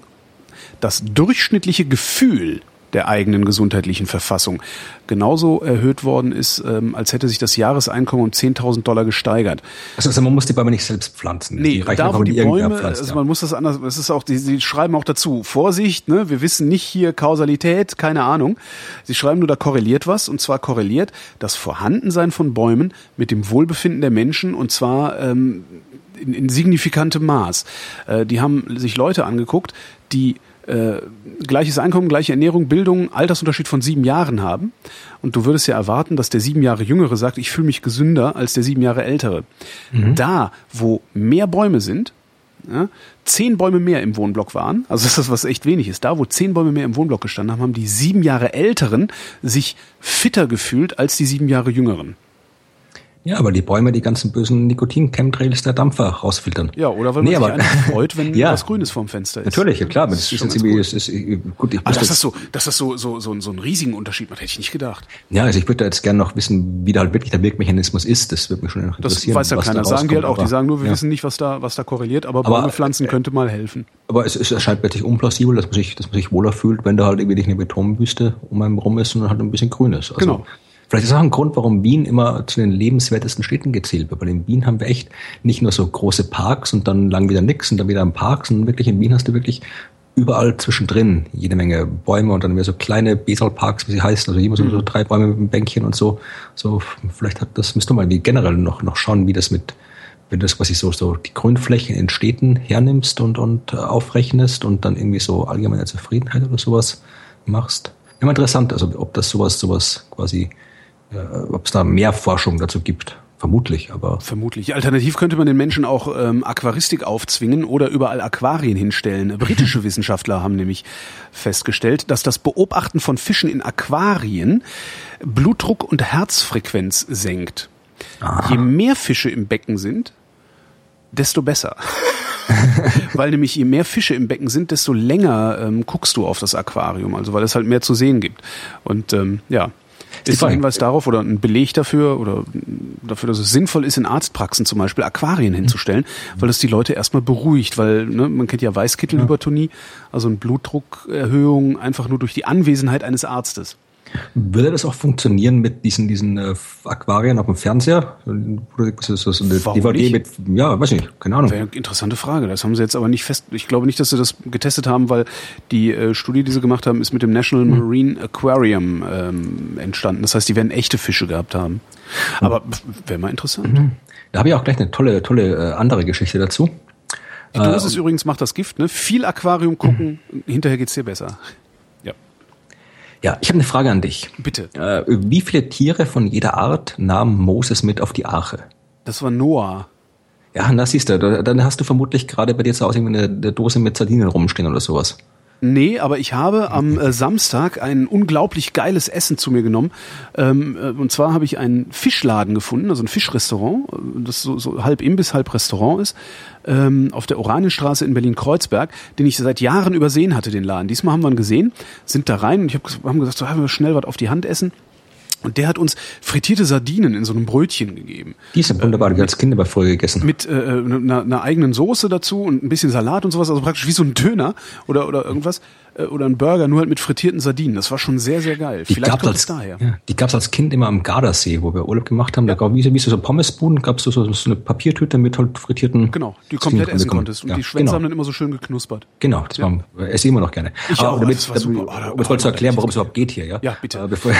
das durchschnittliche Gefühl der eigenen gesundheitlichen Verfassung genauso erhöht worden ist, ähm, als hätte sich das Jahreseinkommen um 10.000 Dollar gesteigert. Also, also, man muss die Bäume nicht selbst pflanzen. Nee, die da wo die Bäume, pflanzt, also man muss das anders, es ist auch, die, sie schreiben auch dazu, Vorsicht, ne, wir wissen nicht hier Kausalität, keine Ahnung. Sie schreiben nur, da korreliert was, und zwar korreliert das Vorhandensein von Bäumen mit dem Wohlbefinden der Menschen, und zwar ähm, in, in signifikantem Maß. Äh, die haben sich Leute angeguckt, die äh, gleiches Einkommen, gleiche Ernährung, Bildung, Altersunterschied von sieben Jahren haben. Und du würdest ja erwarten, dass der sieben Jahre Jüngere sagt, ich fühle mich gesünder als der sieben Jahre Ältere. Mhm. Da, wo mehr Bäume sind, ja, zehn Bäume mehr im Wohnblock waren, also das ist das, was echt wenig ist, da, wo zehn Bäume mehr im Wohnblock gestanden haben, haben die sieben Jahre Älteren sich fitter gefühlt als die sieben Jahre Jüngeren. Ja, weil die Bäume die ganzen bösen Nikotin-Chemtrails der Dampfer rausfiltern. Ja, oder weil Nee, man aber- sich einfach freut, wenn Ja. was Grünes vorm Fenster ist. Natürlich, ja klar, aber das, ist ist gut. es ist, äh, gut, ich Aber dass das so, dass das so, so, so, so einen riesigen Unterschied macht, hätte ich nicht gedacht. ja, also ich würde da jetzt gerne noch wissen, wie da halt wirklich der Wirkmechanismus ist. Das würde mich schon Das interessieren. weiß ja was da keiner. Sagen die halt auch. Die sagen nur, wir ja. wissen nicht, was da, was da korreliert, aber, Aber, Bäume pflanzen könnte mal helfen. Aber es, es erscheint plötzlich unplausibel, dass man sich, dass man sich wohler fühlt, wenn da halt irgendwie nicht eine Betonwüste um einen rum ist, sondern halt ein bisschen grün ist. Also, Genau. Vielleicht ist auch ein Grund, warum Wien immer zu den lebenswertesten Städten gezählt wird. Weil in Wien haben wir echt nicht nur so große Parks und dann lang wieder nix und dann wieder ein Park, sondern wirklich in Wien hast du wirklich überall zwischendrin jede Menge Bäume und dann wieder so kleine Besalparks, wie sie heißen, also immer so, so drei Bäume mit einem Bänkchen und so. So, vielleicht hat das, müsst ihr mal wie generell noch, noch schauen, wie das mit, wenn du das quasi so, so die Grünflächen in Städten hernimmst und, und äh, aufrechnest und dann irgendwie so allgemeine Zufriedenheit oder sowas machst. Immer interessant, also ob das sowas, sowas quasi, ob es da mehr Forschung dazu gibt. Vermutlich, aber Vermutlich. Alternativ könnte man den Menschen auch ähm, Aquaristik aufzwingen oder überall Aquarien hinstellen. Britische Wissenschaftler haben nämlich festgestellt, dass das Beobachten von Fischen in Aquarien Blutdruck und Herzfrequenz senkt. Je mehr Fische im Becken sind, desto besser. weil nämlich je mehr Fische im Becken sind, desto länger ähm, guckst du auf das Aquarium, also weil es halt mehr zu sehen gibt. Und ähm, ja, die ist ein. Hinweis darauf oder ein Beleg dafür oder dafür, dass es sinnvoll ist, in Arztpraxen zum Beispiel Aquarien hinzustellen, weil das die Leute erstmal beruhigt, weil ne, man kennt ja Weißkittelhypertonie, also eine Blutdruckerhöhung einfach nur durch die Anwesenheit eines Arztes. Würde das auch funktionieren mit diesen, diesen äh, Aquarien auf dem Fernseher? So, so eine Warum DVD nicht? mit, ja, weiß nicht, keine Ahnung. Wäre eine interessante Frage. Das haben sie jetzt aber nicht fest. Ich glaube nicht, dass sie das getestet haben, weil die äh, Studie, die sie gemacht haben, ist mit dem National Marine Aquarium ähm, entstanden. Das heißt, die werden echte Fische gehabt haben. Aber wäre mal interessant. Da habe ich auch gleich eine tolle, tolle äh, andere Geschichte dazu. Die Dosis übrigens macht das Gift. Ne? Viel Aquarium gucken, hinterher geht's dir besser. Ja, ich habe eine Frage an dich. bitte. Äh, wie viele Tiere von jeder Art nahm Moses mit auf die Arche? Das war Noah. Ja, na siehst du, da- dann hast du vermutlich gerade bei dir zu Hause eine, eine Dose mit Sardinen rumstehen oder sowas. Nee, aber ich habe am äh, Samstag ein unglaublich geiles Essen zu mir genommen. Ähm, äh, und zwar habe ich einen Fischladen gefunden, also ein Fischrestaurant, äh, das so, so halb Imbiss, halb Restaurant ist, ähm, auf der Oranienstraße in Berlin-Kreuzberg, den ich seit Jahren übersehen hatte, den Laden. Diesmal haben wir ihn gesehen, sind da rein und ich hab, haben gesagt, so haben wir schnell was auf die Hand essen. Und der hat uns frittierte Sardinen in so einem Brötchen gegeben. Die sind wunderbar, die ich als Kind immer früher gegessen. Mit äh, einer, einer eigenen Soße dazu und ein bisschen Salat und sowas, also praktisch wie so ein Döner oder, oder irgendwas. Äh, Oder ein Burger, nur halt mit frittierten Sardinen. Das war schon sehr, sehr geil. Die Vielleicht gab's kommt als, es daher. Ja, die gab's als Kind immer am Gardasee, wo wir Urlaub gemacht haben. Da gab wie, so- wie so Pommesbuden, gab's so, so, so eine Papiertüte mit halt frittierten. Genau, die du komplett essen konntest. Und ja, die Schwänze genau. haben dann immer so schön geknuspert. Genau, das war, äh, esse ich immer noch gerne. Ich Aber auch, damit, das war super. Oh, um jetzt mal zu erklären, worum es überhaupt geht hier, ja? Ja, bitte. Äh, bevor,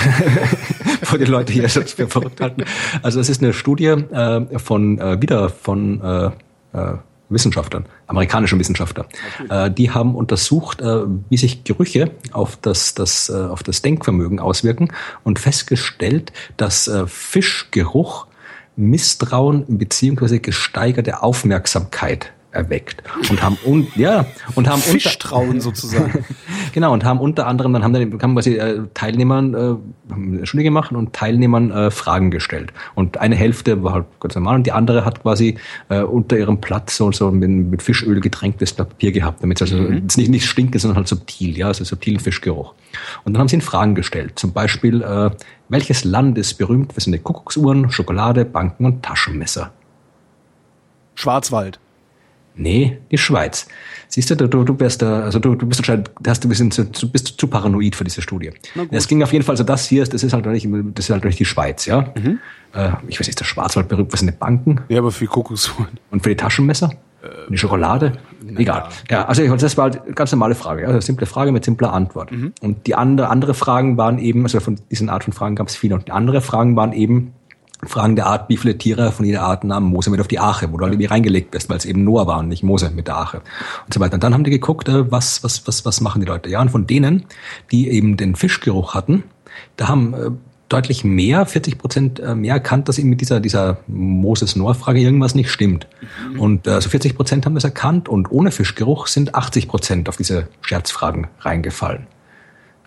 bevor die Leute hier sonst verrückt halten. Also es ist eine Studie äh, von, äh, wieder von äh, äh, Wissenschaftlern, amerikanischen Wissenschaftlern. Äh, die haben untersucht, äh, wie sich Gerüche auf das, das, äh, auf das Denkvermögen auswirken und festgestellt, dass äh, Fischgeruch Misstrauen beziehungsweise gesteigerte Aufmerksamkeit erweckt und haben un ja und haben Fischtrauen sozusagen. genau und haben unter anderem dann haben dann haben quasi äh, Teilnehmern äh, Studie gemacht und Teilnehmern äh, Fragen gestellt. Und eine Hälfte war halt ganz normal und die andere hat quasi äh, unter ihrem Platz so, so mit, mit Fischöl getränktes Papier gehabt damit es also es nicht nicht stinkt sondern halt subtil ja also subtilen Fischgeruch. Und dann haben sie ihnen Fragen gestellt. Zum Beispiel äh, welches Land ist berühmt für seine Kuckucksuhren Schokolade Banken und Taschenmesser? Schwarzwald. Nee, die Schweiz. Siehst du, du, du, wärst da, also du, du bist anscheinend, hast du bisschen zu, bist zu paranoid für diese Studie. Es ging auf jeden Fall so, das hier ist, das ist halt nicht, das ist halt nicht die Schweiz, ja. Äh, ich weiß nicht, ist der Schwarzwald berühmt für seine Banken Ja, aber für Kuckucksuhren. und für die Taschenmesser? Und die Schokolade? Egal. Ja, also ich- das war halt eine ganz normale Frage, ja, eine simple Frage mit simpler Antwort. Und die andere, andere Fragen waren eben, also von diesen Art von Fragen gab es viele. Und die andere Fragen waren eben, Fragen der Art, wie viele Tiere von jeder Art nahmen Mose mit auf die Arche, wo du halt irgendwie reingelegt bist, weil es eben Noah war und nicht Mose mit der Arche und so weiter. Und dann haben die geguckt, äh, was, was, was, was machen die Leute? Ja, und von denen, die eben den Fischgeruch hatten, da haben äh, deutlich mehr, 40 Prozent äh, mehr erkannt, dass eben mit dieser, dieser Moses-Noah-Frage irgendwas nicht stimmt. Und äh, so 40 Prozent haben das erkannt und ohne Fischgeruch sind 80 Prozent auf diese Scherzfragen reingefallen.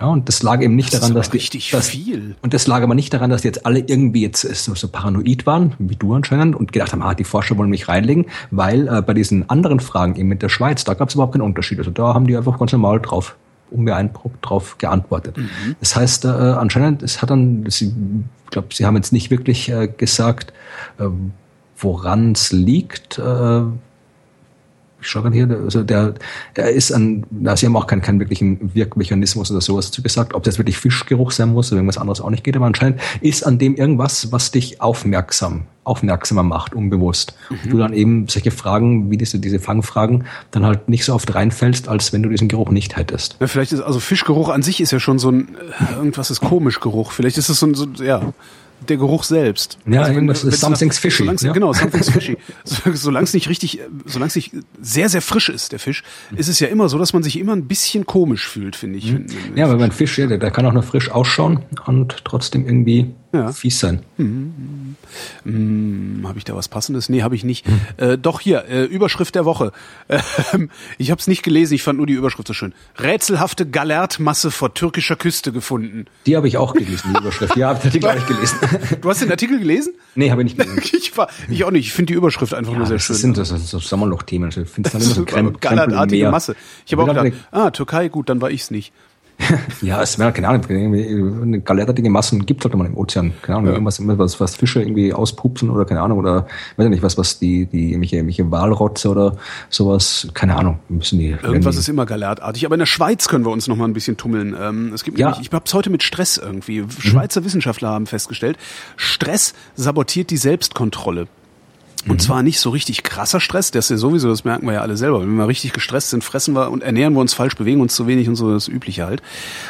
Ja, und das lag eben nicht Das daran, dass die, richtig dass, viel. Und das lag aber nicht daran, dass die jetzt alle irgendwie jetzt so, so paranoid waren, wie du anscheinend, und gedacht haben, ah, die Forscher wollen mich reinlegen, weil äh, bei diesen anderen Fragen eben mit der Schweiz, da gab es überhaupt keinen Unterschied. Also da haben die einfach ganz normal drauf unbeeindruckt drauf geantwortet. Das heißt, äh, anscheinend, es hat dann, sie, ich glaube, sie haben jetzt nicht wirklich äh, gesagt, äh, woran es liegt. Äh, ich schaue gerade hier, also der, der ist an, na, sie haben auch keinen, keinen wirklichen Wirkmechanismus oder sowas dazu gesagt, ob das wirklich Fischgeruch sein muss oder irgendwas anderes auch nicht geht, aber anscheinend ist an dem irgendwas, was dich aufmerksam, aufmerksamer macht, unbewusst. Und du dann eben solche Fragen, wie diese, diese Fangfragen, dann halt nicht so oft reinfällst, als wenn du diesen Geruch nicht hättest. Ja, vielleicht ist, also Fischgeruch an sich ist ja schon so ein, äh, irgendwas ist komisch Geruch. Vielleicht ist es so ein, so, ja, der Geruch selbst. Ja, wenn- irgendwas ist something's nach- fishy, ja. Genau, something's fishy. So- Solange es nicht richtig, solange es nicht sehr, sehr frisch ist, der Fisch, ist es ja immer so, dass man sich immer ein bisschen komisch fühlt, finde ich. wenn- wenn- Ja, weil mein Fisch, ja, der, der kann auch noch frisch ausschauen und trotzdem irgendwie Ja. fies sein. Hm, habe ich da was Passendes? Nee, habe ich nicht. Äh, doch hier, äh, Überschrift der Woche. Ähm, ich habe es nicht gelesen, ich fand nur die Überschrift so schön. Rätselhafte Galertmasse vor türkischer Küste gefunden. Die habe ich auch gelesen, die Überschrift. Ja, hab ich die gleich gelesen. Du hast den Artikel gelesen? nee, habe ich nicht gelesen. Ich, war, ich auch nicht. Ich finde die Überschrift einfach nur sehr das schön. sind so, so, so Sommerloch-Themen. Ich finde es dann immer so Galertartige Masse. Ich habe auch gedacht, ah, Türkei, gut, dann war ich's nicht. Ja, es wäre, keine Ahnung, eine galertartige Massen gibt halt immer im Ozean. Keine Ahnung, irgendwas, was, was Fische irgendwie auspupsen oder keine Ahnung, oder weiß ich nicht, was, was die, die, irgendwelche, irgendwelche Walrotze oder sowas, keine Ahnung, müssen die. Irgendwas irgendwie- ist immer galertartig. Aber in der Schweiz können wir uns noch mal ein bisschen tummeln. Ähm, es gibt Ja. nämlich, ich hab's heute mit Stress irgendwie. Schweizer Wissenschaftler haben festgestellt, Stress sabotiert die Selbstkontrolle. Und zwar nicht so richtig krasser Stress, das ist ja sowieso, das merken wir ja alle selber. Wenn wir richtig gestresst sind, fressen wir und ernähren wir uns falsch, bewegen uns zu wenig und so, das Übliche halt.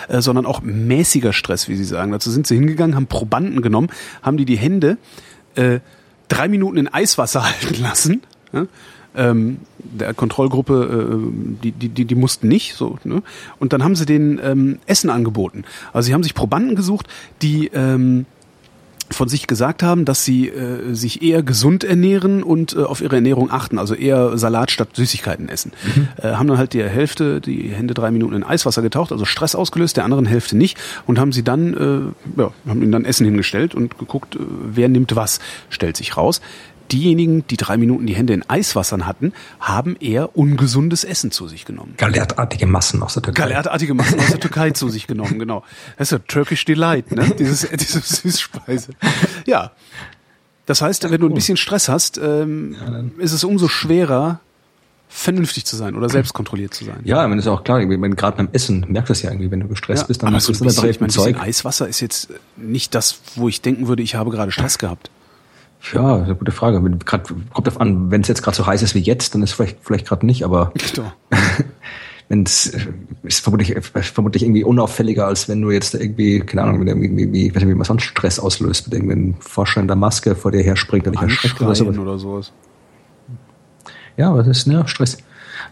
Äh, sondern auch mäßiger Stress, wie sie sagen. Dazu sind sie hingegangen, haben Probanden genommen, haben die die Hände äh, drei Minuten in Eiswasser halten lassen. Ja? Ähm, der Kontrollgruppe, äh, die, die, die, die mussten nicht so. Ne? Und dann haben sie denen ähm, Essen angeboten. Also sie haben sich Probanden gesucht, die ähm, von sich gesagt haben, dass sie äh, sich eher gesund ernähren und äh, auf ihre Ernährung achten, also eher Salat statt Süßigkeiten essen. Äh, haben dann halt die Hälfte, die Hände drei Minuten in Eiswasser getaucht, also Stress ausgelöst, der anderen Hälfte nicht und haben sie dann, äh, ja, haben ihnen dann Essen hingestellt und geguckt, äh, wer nimmt was, stellt sich raus. Diejenigen, die drei Minuten die Hände in Eiswassern hatten, haben eher ungesundes Essen zu sich genommen. Galertartige Massen aus der Türkei. Galertartige Massen aus der Türkei zu sich genommen, genau. Das ist ja Turkish Delight, ne? Dieses, diese Süßspeise. Ja. Das heißt, wenn du ein bisschen Stress hast, ähm, ist es umso schwerer, vernünftig zu sein oder selbstkontrolliert zu sein. Ja, meine, ist auch klar, gerade beim Essen merkst du das ja irgendwie, wenn du gestresst bist, dann aber so du ein bisschen, ich meine, ein Zeug. Eiswasser ist jetzt nicht das, wo ich denken würde, ich habe gerade Stress gehabt. Ja, eine gute Frage. Grad, kommt drauf an, wenn es jetzt gerade so heiß ist wie jetzt, dann ist es vielleicht, vielleicht gerade nicht, aber wenn es ist vermutlich, vermutlich irgendwie unauffälliger, als wenn du jetzt irgendwie, keine Ahnung, mit irgendwie, wie, ich weiß nicht, wie man sonst Stress auslöst, mit irgendeinem Forscher in der Maske vor dir herspringt und dich erschreckt oder Anschreien so. oder sowas. Ja, aber das ist, ne, Stress.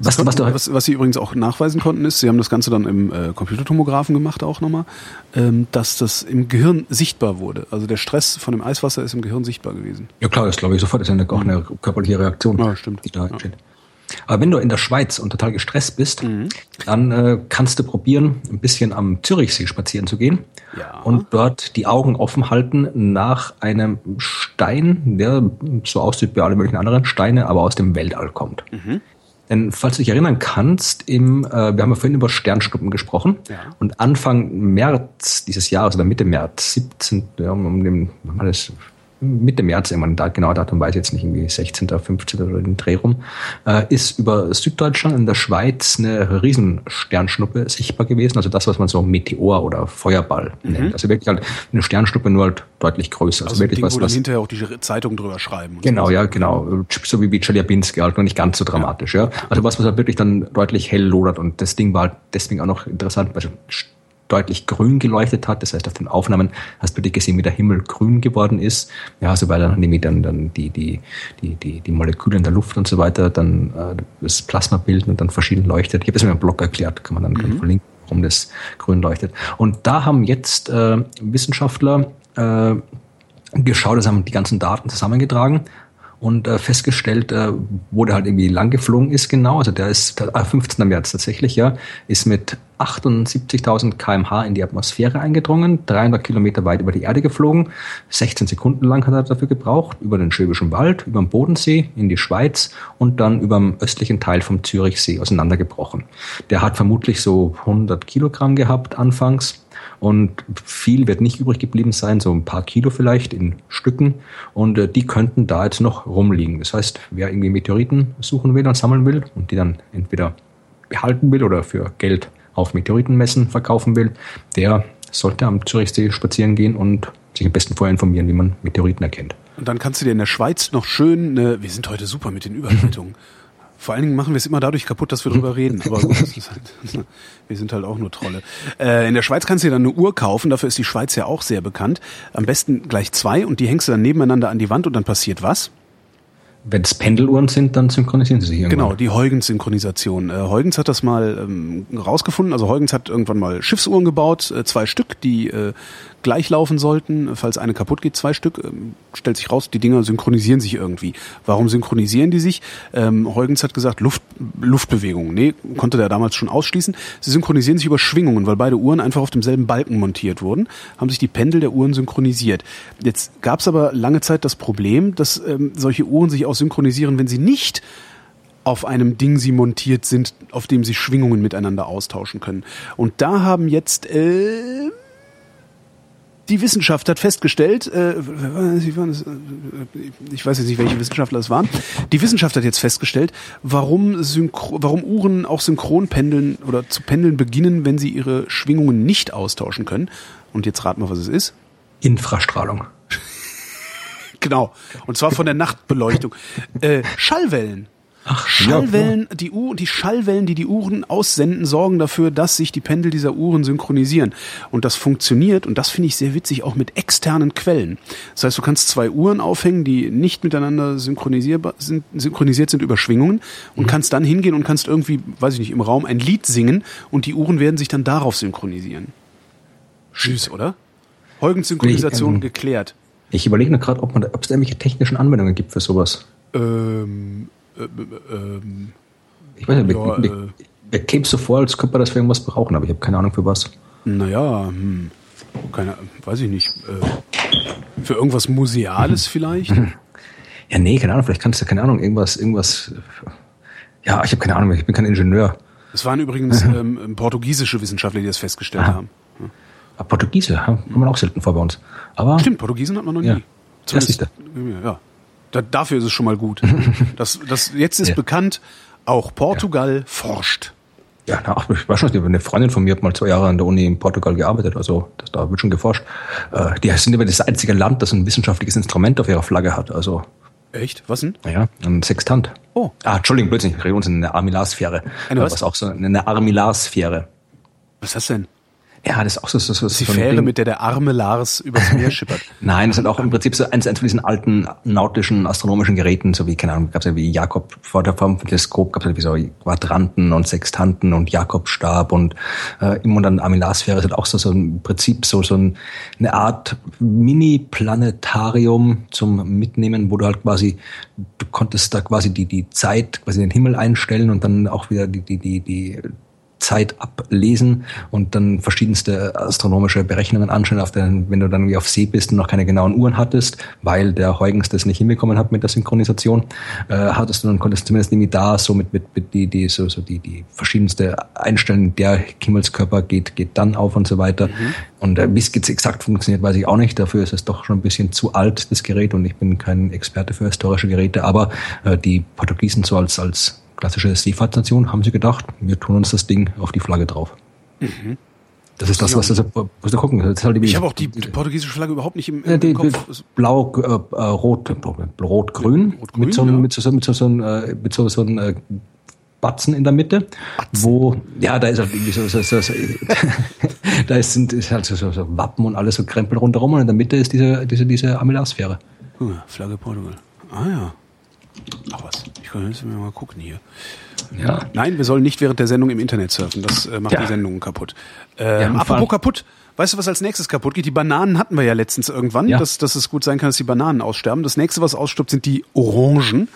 Was, Was, was, du, was, was Sie übrigens auch nachweisen konnten, ist, Sie haben das Ganze dann im äh, Computertomographen gemacht auch nochmal, ähm, dass das im Gehirn sichtbar wurde. Also der Stress von dem Eiswasser ist im Gehirn sichtbar gewesen. ja klar, das glaube ich sofort, das ist ja eine, auch eine körperliche Reaktion, Ja, stimmt. die da entsteht. Aber wenn du in der Schweiz und total gestresst bist, dann äh, kannst du probieren, ein bisschen am Zürichsee spazieren zu gehen Ja. und dort die Augen offen halten nach einem Stein, der so aussieht wie alle möglichen anderen Steine, aber aus dem Weltall kommt. Denn falls du dich erinnern kannst, im, äh, wir haben ja vorhin über Sternschnuppen gesprochen Ja. und Anfang März dieses Jahres oder Mitte März, 17. Ja, um, um den, das? Mitte März, irgendwann, da, genau Datum weiß ich jetzt nicht, irgendwie 16., 15. oder den Dreh rum, äh, ist über Süddeutschland in der Schweiz eine Riesensternschnuppe sichtbar gewesen. Also das, was man so Meteor oder Feuerball nennt. Also wirklich halt eine Sternschnuppe, nur halt deutlich größer. Also, Also wirklich Ding, was, wo dann was hinterher auch die Zeitung drüber schreiben. Genau, so. ja, genau. So wie wie Chelyabinsk, halt, nur nicht ganz so dramatisch, ja. Also was, was halt wirklich dann deutlich hell lodert und das Ding war halt deswegen auch noch interessant, weil es deutlich grün geleuchtet hat. Das heißt, auf den Aufnahmen hast du gesehen, wie der Himmel grün geworden ist. Ja, so weil dann nämlich dann, dann die, die, die, die, die Moleküle in der Luft und so weiter dann äh, das Plasma bilden und dann verschieden leuchtet. Ich habe das in meinem Blog erklärt, kann man dann mhm. verlinken, warum das grün leuchtet. Und da haben jetzt äh, Wissenschaftler äh, geschaut, das haben die ganzen Daten zusammengetragen und äh, festgestellt, äh, wo der halt irgendwie lang geflogen ist genau. Also der ist äh, 15. März tatsächlich, ja, ist mit 78.000 kmh in die Atmosphäre eingedrungen, 300 Kilometer weit über die Erde geflogen, 16 Sekunden lang hat er dafür gebraucht, über den Schwäbischen Wald, über den Bodensee in die Schweiz und dann über dem östlichen Teil vom Zürichsee auseinandergebrochen. Der hat vermutlich so 100 Kilogramm gehabt anfangs und viel wird nicht übrig geblieben sein, so ein paar Kilo vielleicht in Stücken. Und äh, die könnten da jetzt noch rumliegen. Das heißt, wer irgendwie Meteoriten suchen will und sammeln will und die dann entweder behalten will oder für Geld auf Meteoritenmessen verkaufen will, der sollte am Zürichsee spazieren gehen und sich am besten vorher informieren, wie man Meteoriten erkennt. Und dann kannst du dir in der Schweiz noch schön, äh, wir sind heute super mit den Überleitungen. Vor allen Dingen machen wir es immer dadurch kaputt, dass wir drüber reden. Aber gut, halt, wir sind halt auch nur Trolle. Äh, in der Schweiz kannst du dir dann eine Uhr kaufen, dafür ist die Schweiz ja auch sehr bekannt. Am besten gleich zwei und die hängst du dann nebeneinander an die Wand und dann passiert was? Wenn es Pendeluhren sind, dann synchronisieren sie sich irgendwann. Genau, die Huygens-Synchronisation. Äh, Huygens hat das mal ähm, rausgefunden. Also Huygens hat irgendwann mal Schiffsuhren gebaut, äh, zwei Stück, die äh, gleich laufen sollten. Falls eine kaputt geht, zwei Stück. Ähm, stellt sich raus, die Dinger synchronisieren sich irgendwie. Warum synchronisieren die sich? Ähm, Huygens hat gesagt, Luft, Luftbewegungen. Nee, konnte der damals schon ausschließen. Sie synchronisieren sich über Schwingungen, weil beide Uhren einfach auf demselben Balken montiert wurden, haben sich die Pendel der Uhren synchronisiert. Jetzt gab es aber lange Zeit das Problem, dass ähm, solche Uhren sich auch synchronisieren, wenn sie nicht auf einem Ding sie montiert sind, auf dem sie Schwingungen miteinander austauschen können. Und da haben jetzt äh, die Wissenschaft hat festgestellt, äh, ich weiß jetzt nicht, welche Wissenschaftler es waren, die Wissenschaft hat jetzt festgestellt, warum, warum Uhren auch synchron pendeln oder zu pendeln beginnen, wenn sie ihre Schwingungen nicht austauschen können. Und jetzt raten wir, was es ist. Infrastrahlung. Genau. Und zwar von der Nachtbeleuchtung. Äh, Schallwellen. Ach, Schallwellen, ja, die, Uhr, die Schallwellen, die die Uhren aussenden, sorgen dafür, dass sich die Pendel dieser Uhren synchronisieren. Und das funktioniert, und das finde ich sehr witzig, auch mit externen Quellen. Das heißt, du kannst zwei Uhren aufhängen, die nicht miteinander synchronisierbar sind, synchronisiert sind über Schwingungen und mhm. kannst dann hingehen und kannst irgendwie, weiß ich nicht, im Raum ein Lied singen und die Uhren werden sich dann darauf synchronisieren. Tschüss, oder? Huygens Synchronisation ähm, geklärt. Ich überlege nur gerade, ob, man, ob es da irgendwelche technischen Anwendungen gibt für sowas. Ähm, äh, ähm, ich weiß nicht, ja, mir, mir, mir käme so vor, als könnte man das für irgendwas brauchen, aber ich habe keine Ahnung für was. Naja, hm, keine, weiß ich nicht. Äh, für irgendwas Museales vielleicht? Ja, nee, keine Ahnung, vielleicht kannst du, keine Ahnung, irgendwas, irgendwas. Ja, ich habe keine Ahnung, ich bin kein Ingenieur. Es waren übrigens ähm, portugiesische Wissenschaftler, die das festgestellt ah. haben. Ah, Portugiese, haben wir auch selten vor bei uns. Aber, Stimmt, Portugiesen hat man noch nie. Ja. Zumindest, ja. Da, dafür ist es schon mal gut. Das, das, jetzt ist ja. bekannt, auch Portugal ja. forscht. Ja, na, ich weiß schon, eine Freundin von mir hat mal zwei Jahre an der Uni in Portugal gearbeitet, also das, da wird schon geforscht. Äh, die sind immer das einzige Land, das ein wissenschaftliches Instrument auf ihrer Flagge hat. Also Echt? Was denn? Ja, ein Sextant. Oh. Ah, Entschuldigung, plötzlich, wir reden uns in eine Armillarsphäre. Eine was? was auch so, eine Armillarsphäre. Was ist das denn? Ja, das ist auch so. so, so ist die Fähre, mit der der arme Lars übers Meer schippert. Nein, das sind auch im Prinzip so eins, eins von diesen alten nautischen astronomischen Geräten, so wie, keine Ahnung, gab es ja wie Jakob vor der Form von Teleskop, gab es ja wie so Quadranten und Sextanten und Jakobstab und äh, immer dann Armillarsphäre ist halt auch so, so im Prinzip so, so ein, eine Art Mini-Planetarium zum Mitnehmen, wo du halt quasi, du konntest da quasi die, die Zeit, quasi den Himmel einstellen und dann auch wieder die, die, die, die Zeit ablesen und dann verschiedenste astronomische Berechnungen anstellen, auf den, wenn du dann wie auf See bist und noch keine genauen Uhren hattest, weil der Huygens das nicht hinbekommen hat mit der Synchronisation, äh, hattest du dann konntest zumindest irgendwie da so mit, mit, mit die, die, so, so die, die verschiedenste Einstellung, der Himmelskörper geht, geht dann auf und so weiter. Mhm. Und äh, wie es jetzt exakt funktioniert, weiß ich auch nicht. Dafür ist es doch schon ein bisschen zu alt, das Gerät, und ich bin kein Experte für historische Geräte, aber äh, die Portugiesen so als, als klassische Seefahrtsnation, haben sie gedacht, wir tun uns das Ding auf die Flagge drauf. Mhm. Das ist das, was das, was du gucken. Halt ich habe auch die, die, portugiesische Flagge überhaupt nicht im, im die, Kopf. Blau, äh, äh rot, rot, grün, rot, mit so, ja. mit so, mit so, so, äh, mit so, äh, Batzen in der Mitte, Batzen. wo ja, da ist halt irgendwie so, so, so, so da ist, sind ist halt so, so, so Wappen und alles so Krempel rundherum und in der Mitte ist diese diese diese Armillarsphäre. Hm, Flagge Portugal. Ah ja. Ach was. Ich kann jetzt mal gucken hier. Ja. Nein, wir sollen nicht während der Sendung im Internet surfen. Das äh, macht Ja. die Sendung kaputt. Ja, Ähm, vor apropos kaputt. Weißt du, was als nächstes kaputt geht? Die Bananen hatten wir ja letztens irgendwann, Ja. dass, dass es gut sein kann, dass die Bananen aussterben. Das nächste, was ausstirbt, sind die Orangen.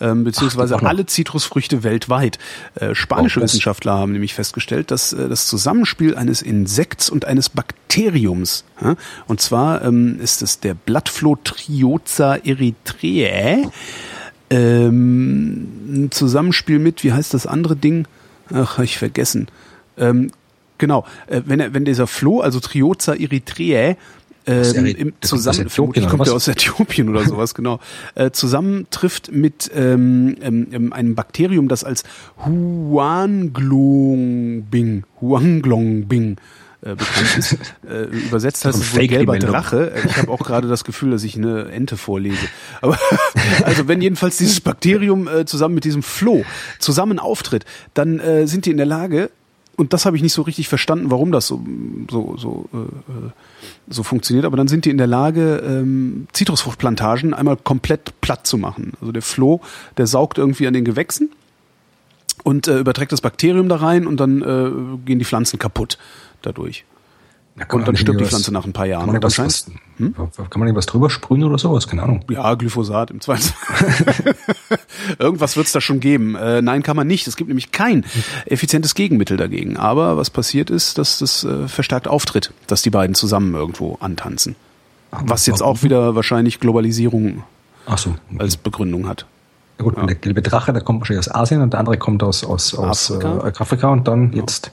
Ähm, beziehungsweise Ach, alle Zitrusfrüchte weltweit. Äh, spanische Oh, Wissenschaftler haben nämlich festgestellt, dass äh, das Zusammenspiel eines Insekts und eines Bakteriums, ja, und zwar ähm, ist es der Blattfloh Trioza erythraeae, ähm, ein Zusammenspiel mit, wie heißt das andere Ding? Ach, hab ich vergessen. Ähm, genau, äh, wenn, er, wenn dieser Floh, also Trioza erythraeae, Aus ähm, im der kommt aus zusammen Äthiopien vermutlich oder kommt er aus Äthiopien oder sowas genau äh, zusammentrifft mit ähm, ähm, ähm, einem Bakterium, das als Huanglongbing Huanglongbing äh, bekannt ist. Äh, übersetzt heißt es wohl gelber. Drache. Ich habe auch gerade das Gefühl, dass ich eine Ente vorlese. Aber also wenn jedenfalls dieses Bakterium äh, zusammen mit diesem Floh zusammen auftritt, dann äh, sind die in der Lage und das habe ich nicht so richtig verstanden, warum das so so so äh, äh, so funktioniert, aber dann sind die in der Lage, ähm, Zitrusfruchtplantagen einmal komplett platt zu machen. Also der Floh, der saugt irgendwie an den Gewächsen und äh, überträgt das Bakterium da rein und dann äh, gehen die Pflanzen kaputt dadurch. Ja, kann Und dann stirbt die Pflanze nach ein paar Jahren. Kann man, was, Wahrscheinlich- was, kann man irgendwas drüber sprühen oder sowas? Keine Ahnung. Ja, Glyphosat im Zweifelsfall. Irgendwas wird's da schon geben. Äh, nein, kann man nicht. Es gibt nämlich kein effizientes Gegenmittel dagegen. Aber was passiert ist, dass das äh, verstärkt auftritt, dass die beiden zusammen irgendwo antanzen. Was jetzt auch wieder wahrscheinlich Globalisierung Ach so. als Begründung hat. Ja gut, der gelbe Drache, der kommt wahrscheinlich aus Asien und der andere kommt aus, aus, aus. Afrika. Äh, Afrika und dann jetzt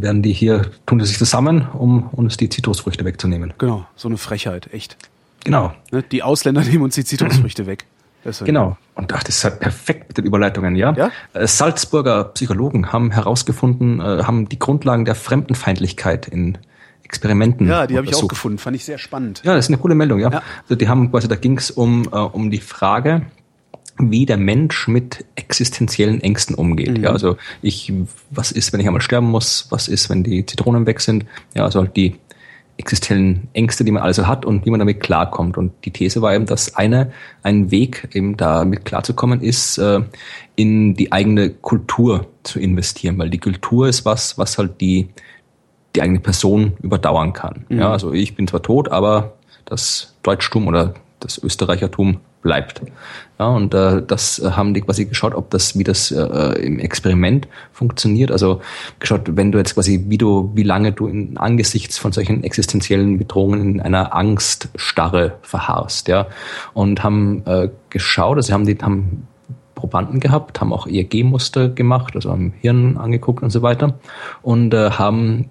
werden die hier, tun die sich zusammen, um uns die Zitrusfrüchte wegzunehmen. Genau, so eine Frechheit, echt. Genau, Ne? Die Ausländer nehmen uns die Zitrusfrüchte weg. Deswegen. genau. Und ach, das ist halt perfekt mit den Überleitungen, ja? Ja? Äh, Salzburger Psychologen haben herausgefunden, äh, haben die Grundlagen der Fremdenfeindlichkeit in Experimenten Ja, die habe ich auch gefunden. Fand ich sehr spannend. Ja, das ist eine coole Meldung, ja. Ja. Also die haben quasi, da ging es um, äh, um die Frage, wie der Mensch mit existenziellen Ängsten umgeht. Ja, also ich, was ist, wenn ich einmal sterben muss? Was ist, wenn die Zitronen weg sind? Ja, also halt die existenziellen Ängste, die man also hat und wie man damit klarkommt. Und die These war eben, dass eine, ein Weg, eben damit klarzukommen, ist, äh, in die eigene Kultur zu investieren, weil die Kultur ist was, was halt die, die eigene Person überdauern kann. Ja, also ich bin zwar tot, aber das Deutschtum oder das Österreichertum bleibt. Ja, und äh, das äh, haben die quasi geschaut, ob das, wie das äh, im Experiment funktioniert. Also geschaut, wenn du jetzt quasi, wie du, wie lange du in, angesichts von solchen existenziellen Bedrohungen in einer Angststarre verharrst, ja. Und haben äh, geschaut, also haben die haben Probanden gehabt, haben auch EEG-Muster gemacht, also am Hirn angeguckt und so weiter und äh, haben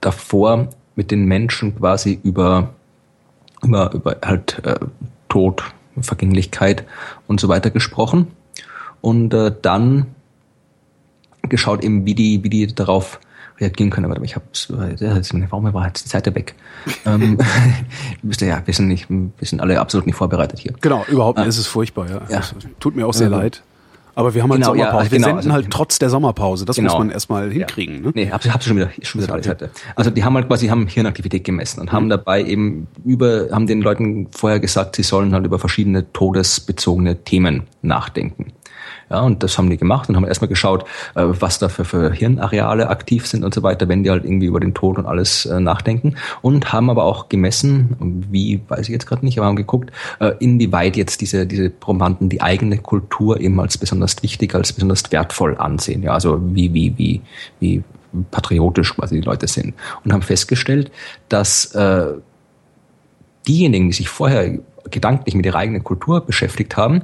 davor mit den Menschen quasi über, über, über halt äh, Tod, Vergänglichkeit und so weiter gesprochen und äh, dann geschaut eben, wie die, wie die darauf reagieren können. Aber ich habe, meine Warum war jetzt die Seite weg. ähm, ja, wir sind nicht, wir sind alle absolut nicht vorbereitet hier. Genau, überhaupt nicht. Es ist furchtbar, ja. Ja. Es tut mir auch sehr Ja. leid. Aber wir haben halt Genau, ja, Sommerpause. Wir genau, senden also- halt trotz der Sommerpause. Das Genau. muss man erstmal hinkriegen. Ne? Nee, hab's, hab's schon wieder, schon wieder heute. Also die haben halt quasi haben Hirnaktivität gemessen und haben dabei eben über, haben den Leuten vorher gesagt, sie sollen halt über verschiedene todesbezogene Themen nachdenken. Ja, und das haben die gemacht und haben erstmal geschaut, äh, was da für, für Hirnareale aktiv sind und so weiter, wenn die halt irgendwie über den Tod und alles äh, nachdenken. Und haben aber auch gemessen, wie, weiß ich jetzt gerade nicht, aber haben geguckt, äh, inwieweit jetzt diese, diese Probanden die eigene Kultur eben als besonders wichtig, als besonders wertvoll ansehen. Ja, also wie, wie, wie, wie patriotisch quasi die Leute sind. Und haben festgestellt, dass äh, diejenigen, die sich vorher gedanklich mit ihrer eigenen Kultur beschäftigt haben,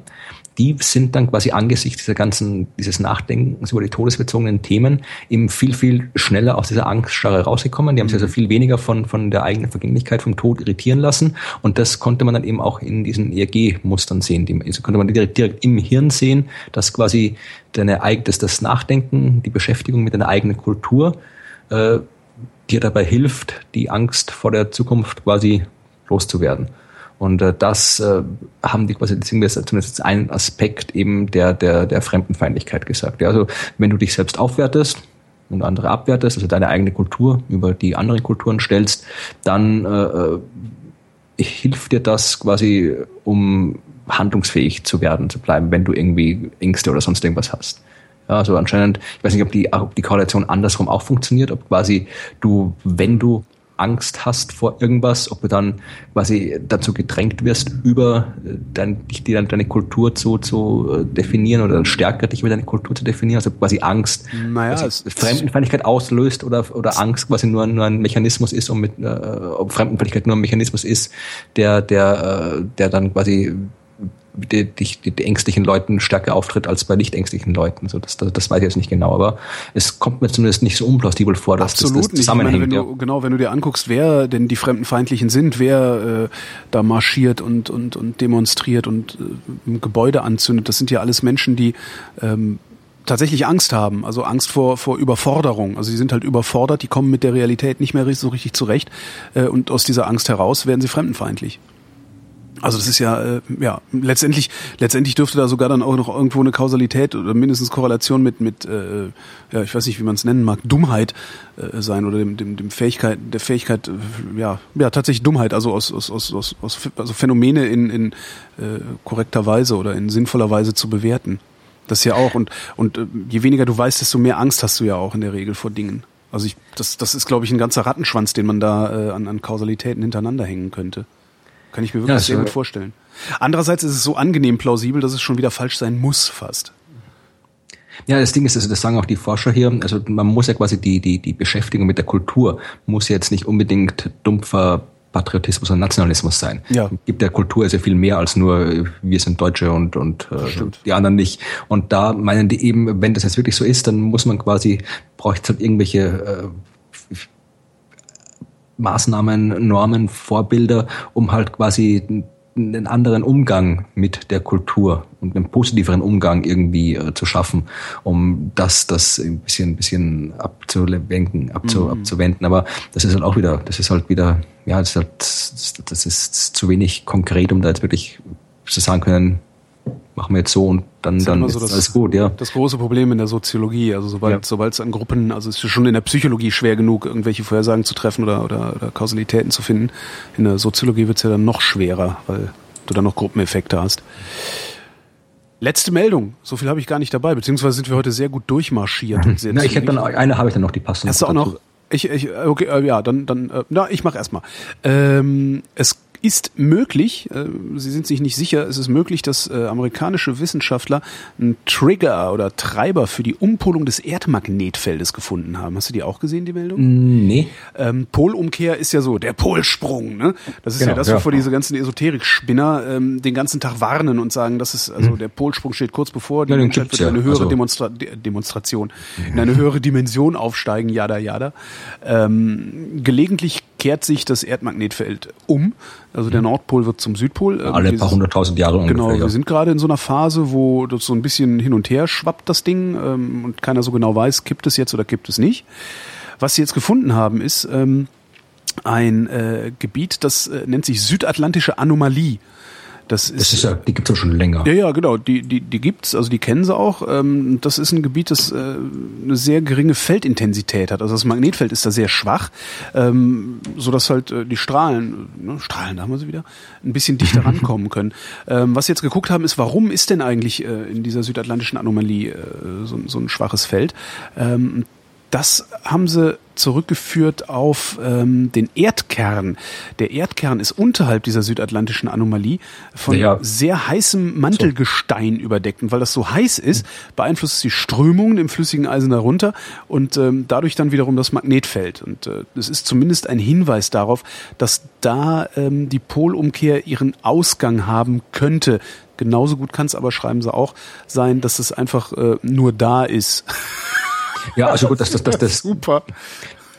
die sind dann quasi angesichts dieser ganzen, dieses Nachdenkens über die todesbezogenen Themen eben viel, viel schneller aus dieser Angststarre rausgekommen. Die haben sich also viel weniger von, von der eigenen Vergänglichkeit, vom Tod irritieren lassen. Und das konnte man dann eben auch in diesen ERG-Mustern sehen. Die, also konnte man direkt, direkt im Hirn sehen, dass quasi deine, dass das Nachdenken, die Beschäftigung mit deiner eigenen Kultur, äh, dir dabei hilft, die Angst vor der Zukunft quasi loszuwerden. Und äh, das äh, haben die quasi zumindest ein Aspekt eben der, der, der Fremdenfeindlichkeit gesagt. Ja, also wenn du dich selbst aufwertest und andere abwertest, also deine eigene Kultur über die anderen Kulturen stellst, dann äh, äh, hilft dir das quasi, um handlungsfähig zu werden, zu bleiben, wenn du irgendwie Ängste oder sonst irgendwas hast. Ja, also anscheinend, ich weiß nicht, ob die, ob die Korrelation andersrum auch funktioniert, ob quasi du, wenn du Angst hast vor irgendwas, ob du dann quasi dazu gedrängt wirst, über äh, dein, deine Kultur zu, zu äh, definieren oder stärker dich über deine Kultur zu definieren, also quasi Angst, naja, quasi Fremdenfeindlichkeit auslöst oder, oder Angst quasi nur, nur ein Mechanismus ist, um mit, äh, ob Fremdenfeindlichkeit nur ein Mechanismus ist, der, der, äh, der dann quasi die, die, die ängstlichen Leuten stärker auftritt als bei nicht ängstlichen Leuten. So, das, das, das weiß ich jetzt nicht genau, aber es kommt mir zumindest nicht so unplausibel vor, dass Absolut das, das zusammenhängt. Meine, wenn du, Genau, wenn du dir anguckst, wer denn die Fremdenfeindlichen sind, wer äh, da marschiert und, und, und demonstriert und äh, Gebäude anzündet, das sind ja alles Menschen, die ähm, tatsächlich Angst haben, also Angst vor, vor Überforderung. Also sie sind halt überfordert, die kommen mit der Realität nicht mehr so richtig zurecht äh, und aus dieser Angst heraus werden sie fremdenfeindlich. Also das ist ja, äh, ja, letztendlich, letztendlich dürfte da sogar dann auch noch irgendwo eine Kausalität oder mindestens Korrelation mit, mit äh, ja, ich weiß nicht, wie man es nennen mag, Dummheit äh, sein oder dem, dem, dem Fähigkeit, der Fähigkeit, äh, ja, ja, tatsächlich Dummheit, also aus, aus, aus, aus, aus also Phänomene in, in äh, korrekter Weise oder in sinnvoller Weise zu bewerten. Das ja auch. Und, und äh, je weniger du weißt, desto mehr Angst hast du ja auch in der Regel vor Dingen. Also ich, das, das ist, glaube ich, ein ganzer Rattenschwanz, den man da äh, an, an Kausalitäten hintereinander hängen könnte. Kann ich mir wirklich ja, sehr gut vorstellen. Andererseits ist es so angenehm plausibel, dass es schon wieder falsch sein muss, fast. Ja, das Ding ist, also das sagen auch die Forscher hier, also man muss ja quasi die, die, die Beschäftigung mit der Kultur muss jetzt nicht unbedingt dumpfer Patriotismus und Nationalismus sein. Ja. Gibt der Kultur sehr viel mehr als nur wir sind Deutsche und, und äh, die anderen nicht. Und da meinen die eben, wenn das jetzt wirklich so ist, dann muss man quasi, braucht es halt irgendwelche äh, Maßnahmen, Normen, Vorbilder, um halt quasi einen anderen Umgang mit der Kultur und einen positiveren Umgang irgendwie äh, zu schaffen, um das, das ein bisschen, ein bisschen abzulenken, abzu, mhm. abzuwenden. Aber das ist halt auch wieder, das ist halt wieder, ja, das ist halt, das ist zu wenig konkret, um da jetzt wirklich zu sagen können, machen wir jetzt so und dann, dann ist so das, alles gut, ja. Das große Problem in der Soziologie, also sobald ja. sobald es an Gruppen, also es ist schon in der Psychologie schwer genug, irgendwelche Vorhersagen zu treffen oder, oder, oder Kausalitäten zu finden. In der Soziologie wird es ja dann noch schwerer, weil du dann noch Gruppeneffekte hast. Letzte Meldung. So viel habe ich gar nicht dabei, beziehungsweise sind wir heute sehr gut durchmarschiert. Sehr na, ich hätte dann eine habe ich dann noch die passende. Hast du auch noch? Ich, ich okay, äh, ja, dann dann äh, na, ich mache erstmal. Ähm, es ist möglich, äh, Sie sind sich nicht sicher, es ist möglich, dass äh, amerikanische Wissenschaftler einen Trigger oder Treiber für die Umpolung des Erdmagnetfeldes gefunden haben. Hast du die auch gesehen, die Meldung? Mm, nee. Ähm, Polumkehr ist ja so, der Polsprung, ne? Das ist genau, ja das, wovor ja. diese ganzen Esoterik-Spinner ähm, den ganzen Tag warnen und sagen, dass es, also hm. der Polsprung steht kurz bevor, die ja, Menschheit wird ja. eine höhere also. Demonstra Demonstration, in eine höhere Dimension aufsteigen, jada, jada. Ähm, gelegentlich kehrt sich das Erdmagnetfeld um. Also der Nordpol wird zum Südpol. Ähm, Alle paar hunderttausend Jahre ungefähr. Genau, wir sind gerade in so einer Phase, wo das so ein bisschen hin und her schwappt, das Ding, ähm, und keiner so genau weiß, kippt es jetzt oder kippt es nicht. Was sie jetzt gefunden haben, ist ähm, ein äh, Gebiet, das äh, nennt sich südatlantische Anomalie. Das ist, das ist ja, die gibt's ja schon länger. Ja, ja, genau. Die, die, die gibt's, also die kennen sie auch. Ähm, das ist ein Gebiet, das äh, eine sehr geringe Feldintensität hat. Also das Magnetfeld ist da sehr schwach, ähm, so dass halt äh, die Strahlen, ne, Strahlen, da haben wir sie wieder, ein bisschen dichter rankommen können. Ähm, was sie jetzt geguckt haben, ist, warum ist denn eigentlich äh, in dieser südatlantischen Anomalie so, so ein schwaches Feld? Das haben sie zurückgeführt auf ähm, den Erdkern. Der Erdkern ist unterhalb dieser südatlantischen Anomalie von ja. sehr heißem Mantelgestein so. überdeckt. Und weil das so heiß ist, beeinflusst es die Strömungen im flüssigen Eisen darunter und ähm, dadurch dann wiederum das Magnetfeld. Und äh, es ist zumindest ein Hinweis darauf, dass da ähm, die Polumkehr ihren Ausgang haben könnte. Genauso gut kann es aber, schreiben sie auch, sein, dass es einfach äh, nur da ist. Ja, also gut, dass das, das, das, super.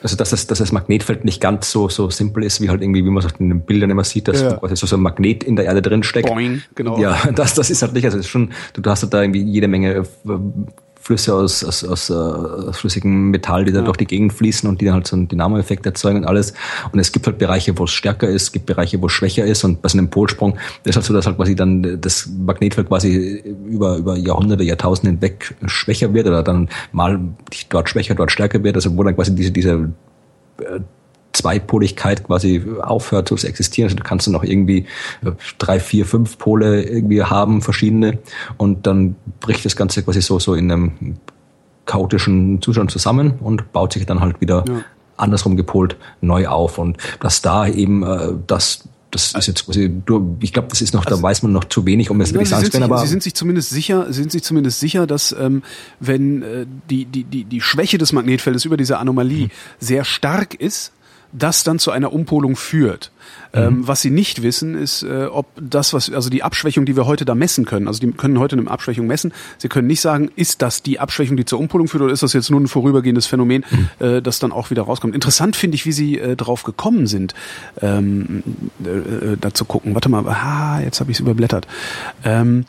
Also dass das, dass das Magnetfeld nicht ganz so so simpel ist, wie halt irgendwie, wie man es in den Bildern immer sieht, dass ja. quasi so, so ein Magnet in der Erde drin steckt. Boing, genau. Ja, das, das ist halt nicht, also das ist schon, du, du hast halt da irgendwie jede Menge äh, Flüsse aus, aus, aus, aus flüssigem Metall, die da ja. durch die Gegend fließen und die dann halt so einen Dynamo-Effekt erzeugen und alles. Und es gibt halt Bereiche, wo es stärker ist, es gibt Bereiche, wo es schwächer ist und bei so einem Polsprung, das ist halt so, dass halt quasi dann das Magnetfeld quasi über, über Jahrhunderte, Jahrtausende hinweg schwächer wird oder dann mal dort schwächer, dort stärker wird, also wo dann quasi diese, diese äh, Zweipoligkeit quasi aufhört zu existieren. Also du kannst dann noch irgendwie äh, drei, vier, fünf Pole irgendwie haben, verschiedene, und dann bricht das Ganze quasi so, so in einem chaotischen Zustand zusammen und baut sich dann halt wieder ja. andersrum gepolt neu auf. Und dass da eben äh, das das ist jetzt quasi, ich glaube, das ist noch, also, da weiß man noch zu wenig, um es wirklich sagen zu können. Aber Sie sind sich zumindest sicher, Sie sind sich zumindest sicher, dass ähm, wenn äh, die, die, die, die Schwäche des Magnetfeldes über diese Anomalie mhm. sehr stark ist, das dann zu einer Umpolung führt. Mhm. Ähm, was sie nicht wissen, ist, äh, ob das, was, also die Abschwächung, die wir heute da messen können, also die können heute eine Abschwächung messen, sie können nicht sagen, ist das die Abschwächung, die zur Umpolung führt, oder ist das jetzt nur ein vorübergehendes Phänomen, mhm. äh, das dann auch wieder rauskommt. Interessant finde ich, wie sie äh, drauf gekommen sind, ähm, äh, da zu gucken. Warte mal, ah, jetzt habe ich es überblättert. Ähm,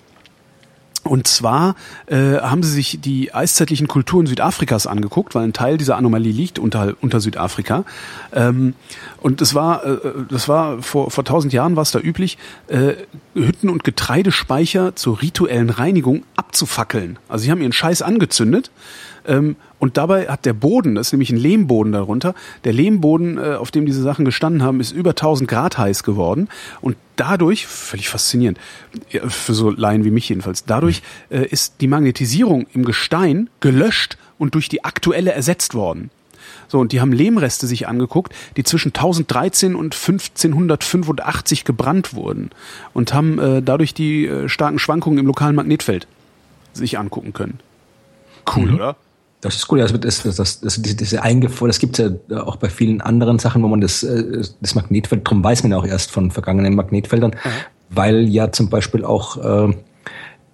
und zwar äh, haben sie sich die eiszeitlichen Kulturen Südafrikas angeguckt, weil ein Teil dieser Anomalie liegt unter, unter Südafrika. Ähm, und es war, äh, das war vor, vor tausend Jahren war es da üblich, äh, Hütten und Getreidespeicher zur rituellen Reinigung abzufackeln. Also sie haben ihren Scheiß angezündet ähm, und dabei hat der Boden, das ist nämlich ein Lehmboden darunter, der Lehmboden, äh, auf dem diese Sachen gestanden haben, ist über 1000 Grad heiß geworden. Und dadurch, völlig faszinierend, für so Laien wie mich jedenfalls, dadurch äh, ist die Magnetisierung im Gestein gelöscht und durch die aktuelle ersetzt worden. So, und die haben Lehmreste sich angeguckt, die zwischen 1013 und 1585 gebrannt wurden und haben äh, dadurch die äh, starken Schwankungen im lokalen Magnetfeld sich angucken können. Cool, mhm. oder? Das ist cool. Also das, das, das, das, diese Eingefroren, das gibt es ja auch bei vielen anderen Sachen, wo man das, äh, das Magnetfeld, darum weiß man ja auch erst von vergangenen Magnetfeldern, mhm. weil ja zum Beispiel auch äh,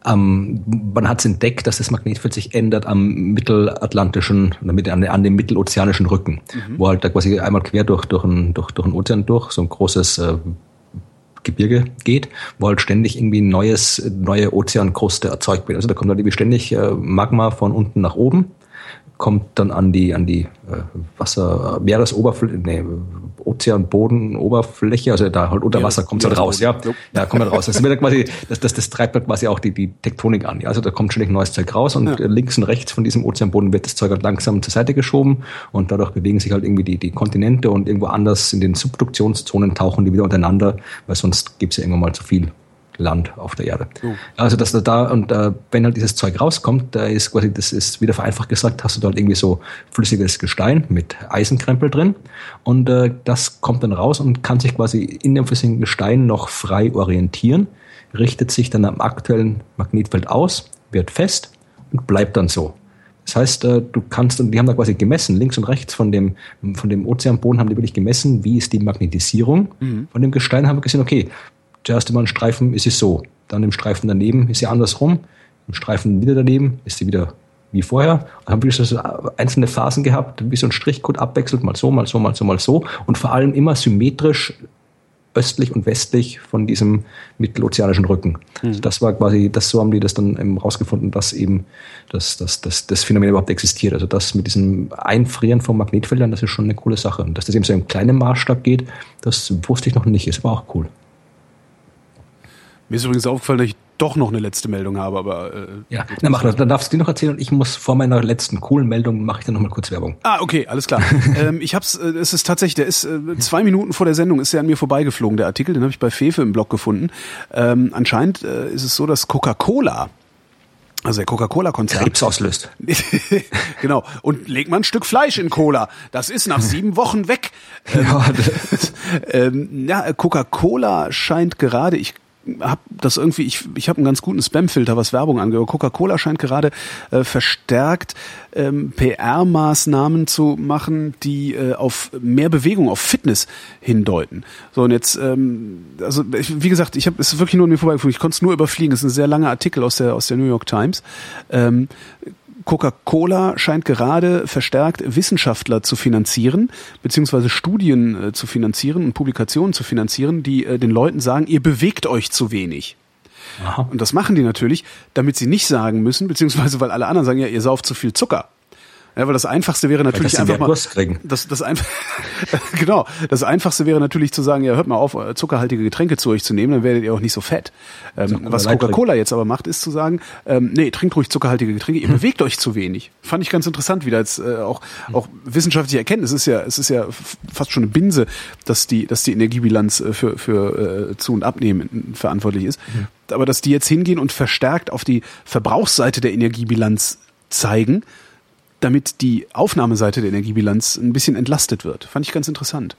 ähm, man hat es entdeckt, dass das Magnetfeld sich ändert am mittelatlantischen, damit an, an dem mittelozeanischen Rücken, mhm. wo halt da quasi einmal quer durch, durch, ein, durch, durch ein Ozean durch, so ein großes äh, Gebirge geht, wo halt ständig irgendwie neues, neue Ozeankruste erzeugt wird. Also da kommt halt irgendwie ständig äh, Magma von unten nach oben kommt dann an die an die äh, Wasser Meeresoberfläche nee, Ozean Boden Oberfläche also da halt unter Wasser kommt halt raus ja ja kommt halt raus das wird quasi das, das das treibt halt quasi auch die die Tektonik an ja? also da kommt ständig neues Zeug raus und ja. links und rechts von diesem Ozeanboden wird das Zeug halt langsam zur Seite geschoben und dadurch bewegen sich halt irgendwie die die Kontinente und irgendwo anders in den Subduktionszonen tauchen die wieder untereinander weil sonst gibt's ja irgendwann mal zu viel Land auf der Erde. Oh. Also dass da, da und äh, wenn halt dieses Zeug rauskommt, da ist quasi, das ist wieder vereinfacht gesagt, hast du dort irgendwie so flüssiges Gestein mit Eisenkrempel drin und äh, das kommt dann raus und kann sich quasi in dem flüssigen Gestein noch frei orientieren, richtet sich dann am aktuellen Magnetfeld aus, wird fest und bleibt dann so. Das heißt, äh, du kannst, und die haben da quasi gemessen, links und rechts von dem, von dem Ozeanboden haben die wirklich gemessen, wie ist die Magnetisierung mhm. von dem Gestein, haben wir gesehen, okay, Zuerst immer ein Streifen ist sie so, dann im Streifen daneben ist sie andersrum, im Streifen wieder daneben ist sie wieder wie vorher. Und haben wirklich so einzelne Phasen gehabt, wie so ein Strichcode abwechselt, mal so, mal so, mal so, mal so. Und vor allem immer symmetrisch östlich und westlich von diesem mittelozeanischen Rücken. Mhm. Also das war quasi, das so haben die das dann eben rausgefunden, dass eben das, das, das, das Phänomen überhaupt existiert. Also das mit diesem Einfrieren von Magnetfeldern, das ist schon eine coole Sache. Und dass das eben so im kleinen Maßstab geht, das wusste ich noch nicht. Ist aber auch cool. Mir ist übrigens aufgefallen, dass ich doch noch eine letzte Meldung habe, aber äh, ja, dann mach das. Dann darfst du die noch erzählen und ich muss vor meiner letzten coolen Meldung mache ich dann noch mal kurz Werbung. Ah, okay, alles klar. ähm, ich hab's, äh, es ist tatsächlich, der ist äh, zwei Minuten vor der Sendung ist der an mir vorbeigeflogen, der Artikel, den habe ich bei Fefe im Blog gefunden. Ähm, anscheinend äh, ist es so, dass Coca-Cola also der Coca-Cola-Konzern. Krebs auslöst. genau. Und legt man ein Stück Fleisch in Cola. Das ist nach sieben Wochen weg. ja, ähm, ja Coca-Cola scheint gerade, ich habe das irgendwie, ich, ich habe einen ganz guten Spamfilter, was Werbung angeht. Coca-Cola scheint gerade äh, verstärkt ähm, PR-Maßnahmen zu machen, die äh, auf mehr Bewegung, auf Fitness hindeuten. So und jetzt, ähm, also ich, wie gesagt, ich habe es ist wirklich nur an mir vorbeigeführt. Ich konnte es nur überfliegen. Es ist ein sehr langer Artikel aus der aus der New York Times. Ähm, Coca-Cola scheint gerade verstärkt Wissenschaftler zu finanzieren, beziehungsweise Studien äh, zu finanzieren und Publikationen zu finanzieren, die äh, den Leuten sagen, ihr bewegt euch zu wenig. Aha. Und das machen die natürlich, damit sie nicht sagen müssen, beziehungsweise weil alle anderen sagen, ja, ihr sauft zu viel Zucker. Ja, weil das Einfachste wäre natürlich einfach mal. Das, das einfach, genau. Das Einfachste wäre natürlich zu sagen, ja, hört mal auf, zuckerhaltige Getränke zu euch zu nehmen, dann werdet ihr auch nicht so fett. Ähm, was Coca-Cola jetzt aber macht, ist zu sagen, ähm, nee, trinkt ruhig zuckerhaltige Getränke, ihr hm. bewegt euch zu wenig. Fand ich ganz interessant, wie da jetzt äh, auch, auch wissenschaftliche Erkenntnis ist ja, es ist ja fast schon eine Binse, dass die, dass die Energiebilanz äh, für, für äh, Zu- und Abnehmen verantwortlich ist. Mhm. Aber dass die jetzt hingehen und verstärkt auf die Verbrauchsseite der Energiebilanz zeigen, damit die Aufnahmeseite der Energiebilanz ein bisschen entlastet wird. Fand ich ganz interessant.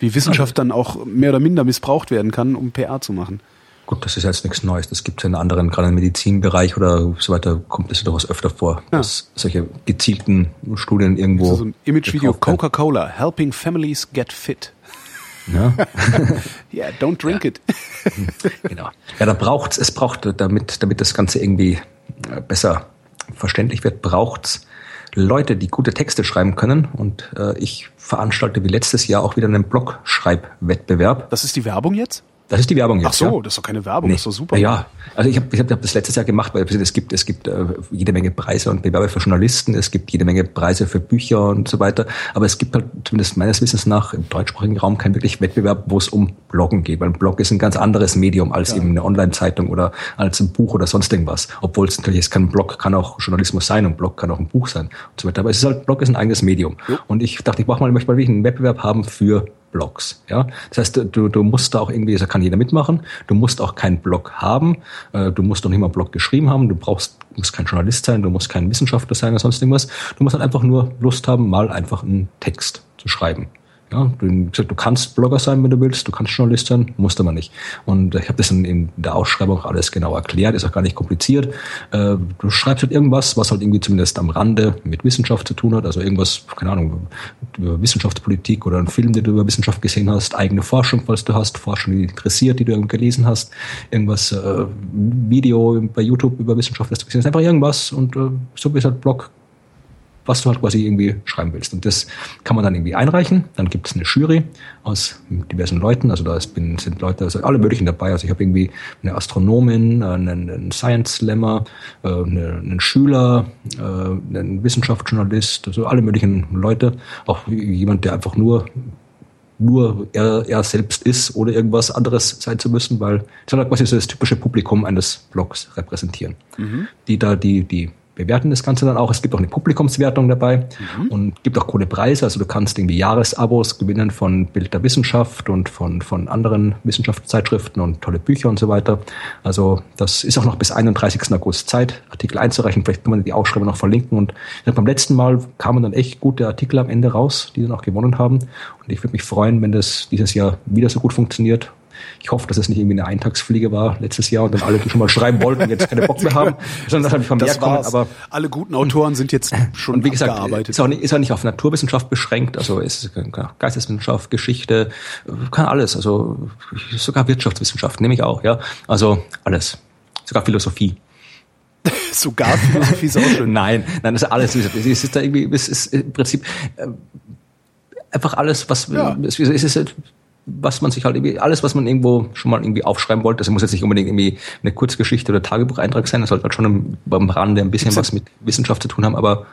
Wie Wissenschaft dann auch mehr oder minder missbraucht werden kann, um PR zu machen. Gut, das ist jetzt nichts Neues. Das gibt es in anderen, gerade im Medizinbereich oder so weiter, kommt es durchaus öfter vor, ja. dass solche gezielten Studien irgendwo. So ein Imagevideo Coca-Cola, helping families get fit. Ja. yeah, don't drink ja. it. genau. Ja, da braucht's, es braucht, damit, damit das Ganze irgendwie besser verständlich wird, braucht's Leute, die gute Texte schreiben können. Und äh, ich veranstalte wie letztes Jahr auch wieder einen Blogschreibwettbewerb. Das ist die Werbung jetzt? Das ist die Werbung jetzt. Ach so, ja. das ist doch keine Werbung, nee. das ist doch super. Ja, also ich habe ich hab das letztes Jahr gemacht, weil es gibt, es gibt äh, jede Menge Preise und Bewerbe für Journalisten, es gibt jede Menge Preise für Bücher und so weiter. Aber es gibt halt zumindest meines Wissens nach im deutschsprachigen Raum keinen wirklich Wettbewerb, wo es um Bloggen geht. Weil ein Blog ist ein ganz anderes Medium als ja. eben eine Online-Zeitung oder als ein Buch oder sonst irgendwas. Obwohl es natürlich, es kann ein Blog kann auch Journalismus sein und Blog kann auch ein Buch sein und so weiter. Aber es ist halt, Blog ist ein eigenes Medium. Ja. Und ich dachte, ich brauche mal, ich möchte mal wirklich einen Wettbewerb haben für Blogs. Ja, das heißt, du, du musst da auch irgendwie, da kann jeder mitmachen. Du musst auch keinen Blog haben. Äh, du musst doch nicht mal einen Blog geschrieben haben. Du brauchst, musst kein Journalist sein. Du musst kein Wissenschaftler sein oder sonst irgendwas. Du musst halt einfach nur Lust haben, mal einfach einen Text zu schreiben. Ja, du, du kannst Blogger sein, wenn du willst, du kannst Journalist sein, musst aber nicht. Und ich habe das in, in, der Ausschreibung auch alles genau erklärt, ist auch gar nicht kompliziert. Äh, du schreibst halt irgendwas, was halt irgendwie zumindest am Rande mit Wissenschaft zu tun hat, also irgendwas, keine Ahnung, über Wissenschaftspolitik oder einen Film, den du über Wissenschaft gesehen hast, eigene Forschung, falls du hast, Forschung, die interessiert, die du gelesen hast, irgendwas, äh, Video bei YouTube über Wissenschaft, das du gesehen hast, einfach irgendwas und äh, so wie halt Blog was du halt quasi irgendwie schreiben willst. Und das kann man dann irgendwie einreichen. Dann gibt es eine Jury aus diversen Leuten. Also da bin, sind Leute, also alle möglichen dabei. Also ich habe irgendwie eine Astronomin, einen, einen Science Slammer, äh, einen Schüler, äh, einen Wissenschaftsjournalist, also alle möglichen Leute. Auch jemand, der einfach nur nur er, er selbst ist oder irgendwas anderes sein zu müssen, weil es halt quasi so das typische Publikum eines Blogs repräsentieren. Mhm. Die da die, die bewerten das Ganze dann auch. Es gibt auch eine Publikumswertung dabei mhm. und gibt auch coole Preise. Also du kannst irgendwie Jahresabos gewinnen von Bild der Wissenschaft und von, von anderen Wissenschaftszeitschriften und tolle Bücher und so weiter. Also das ist auch noch bis 31. August Zeit, Artikel einzureichen. Vielleicht kann man die Ausschreibung noch verlinken. Und beim letzten Mal kamen dann echt gute Artikel am Ende raus, die dann auch gewonnen haben. Und ich würde mich freuen, wenn das dieses Jahr wieder so gut funktioniert ich hoffe, dass es nicht irgendwie eine Eintagsfliege war letztes Jahr und dann alle, die schon mal schreiben wollten, jetzt keine Bock mehr haben, sondern dass halt von mehr kommen. Aber alle guten Autoren sind jetzt schon und wie gesagt, Ist auch, nicht, ist auch nicht auf Naturwissenschaft beschränkt, also ist Geisteswissenschaft, Geschichte, kann alles, also sogar Wirtschaftswissenschaft nehme ich auch, ja, also alles, sogar Philosophie. sogar Philosophie ist auch schön. Nein, nein, das ist alles. Es ist da irgendwie, es ist im Prinzip äh, einfach alles, was ja. es ist was man sich halt irgendwie, alles, was man irgendwo schon mal irgendwie aufschreiben wollte, das muss jetzt nicht unbedingt irgendwie eine Kurzgeschichte oder Tagebucheintrag sein, das sollte halt schon im, am Rande ein bisschen was mit Wissenschaft zu tun haben, aber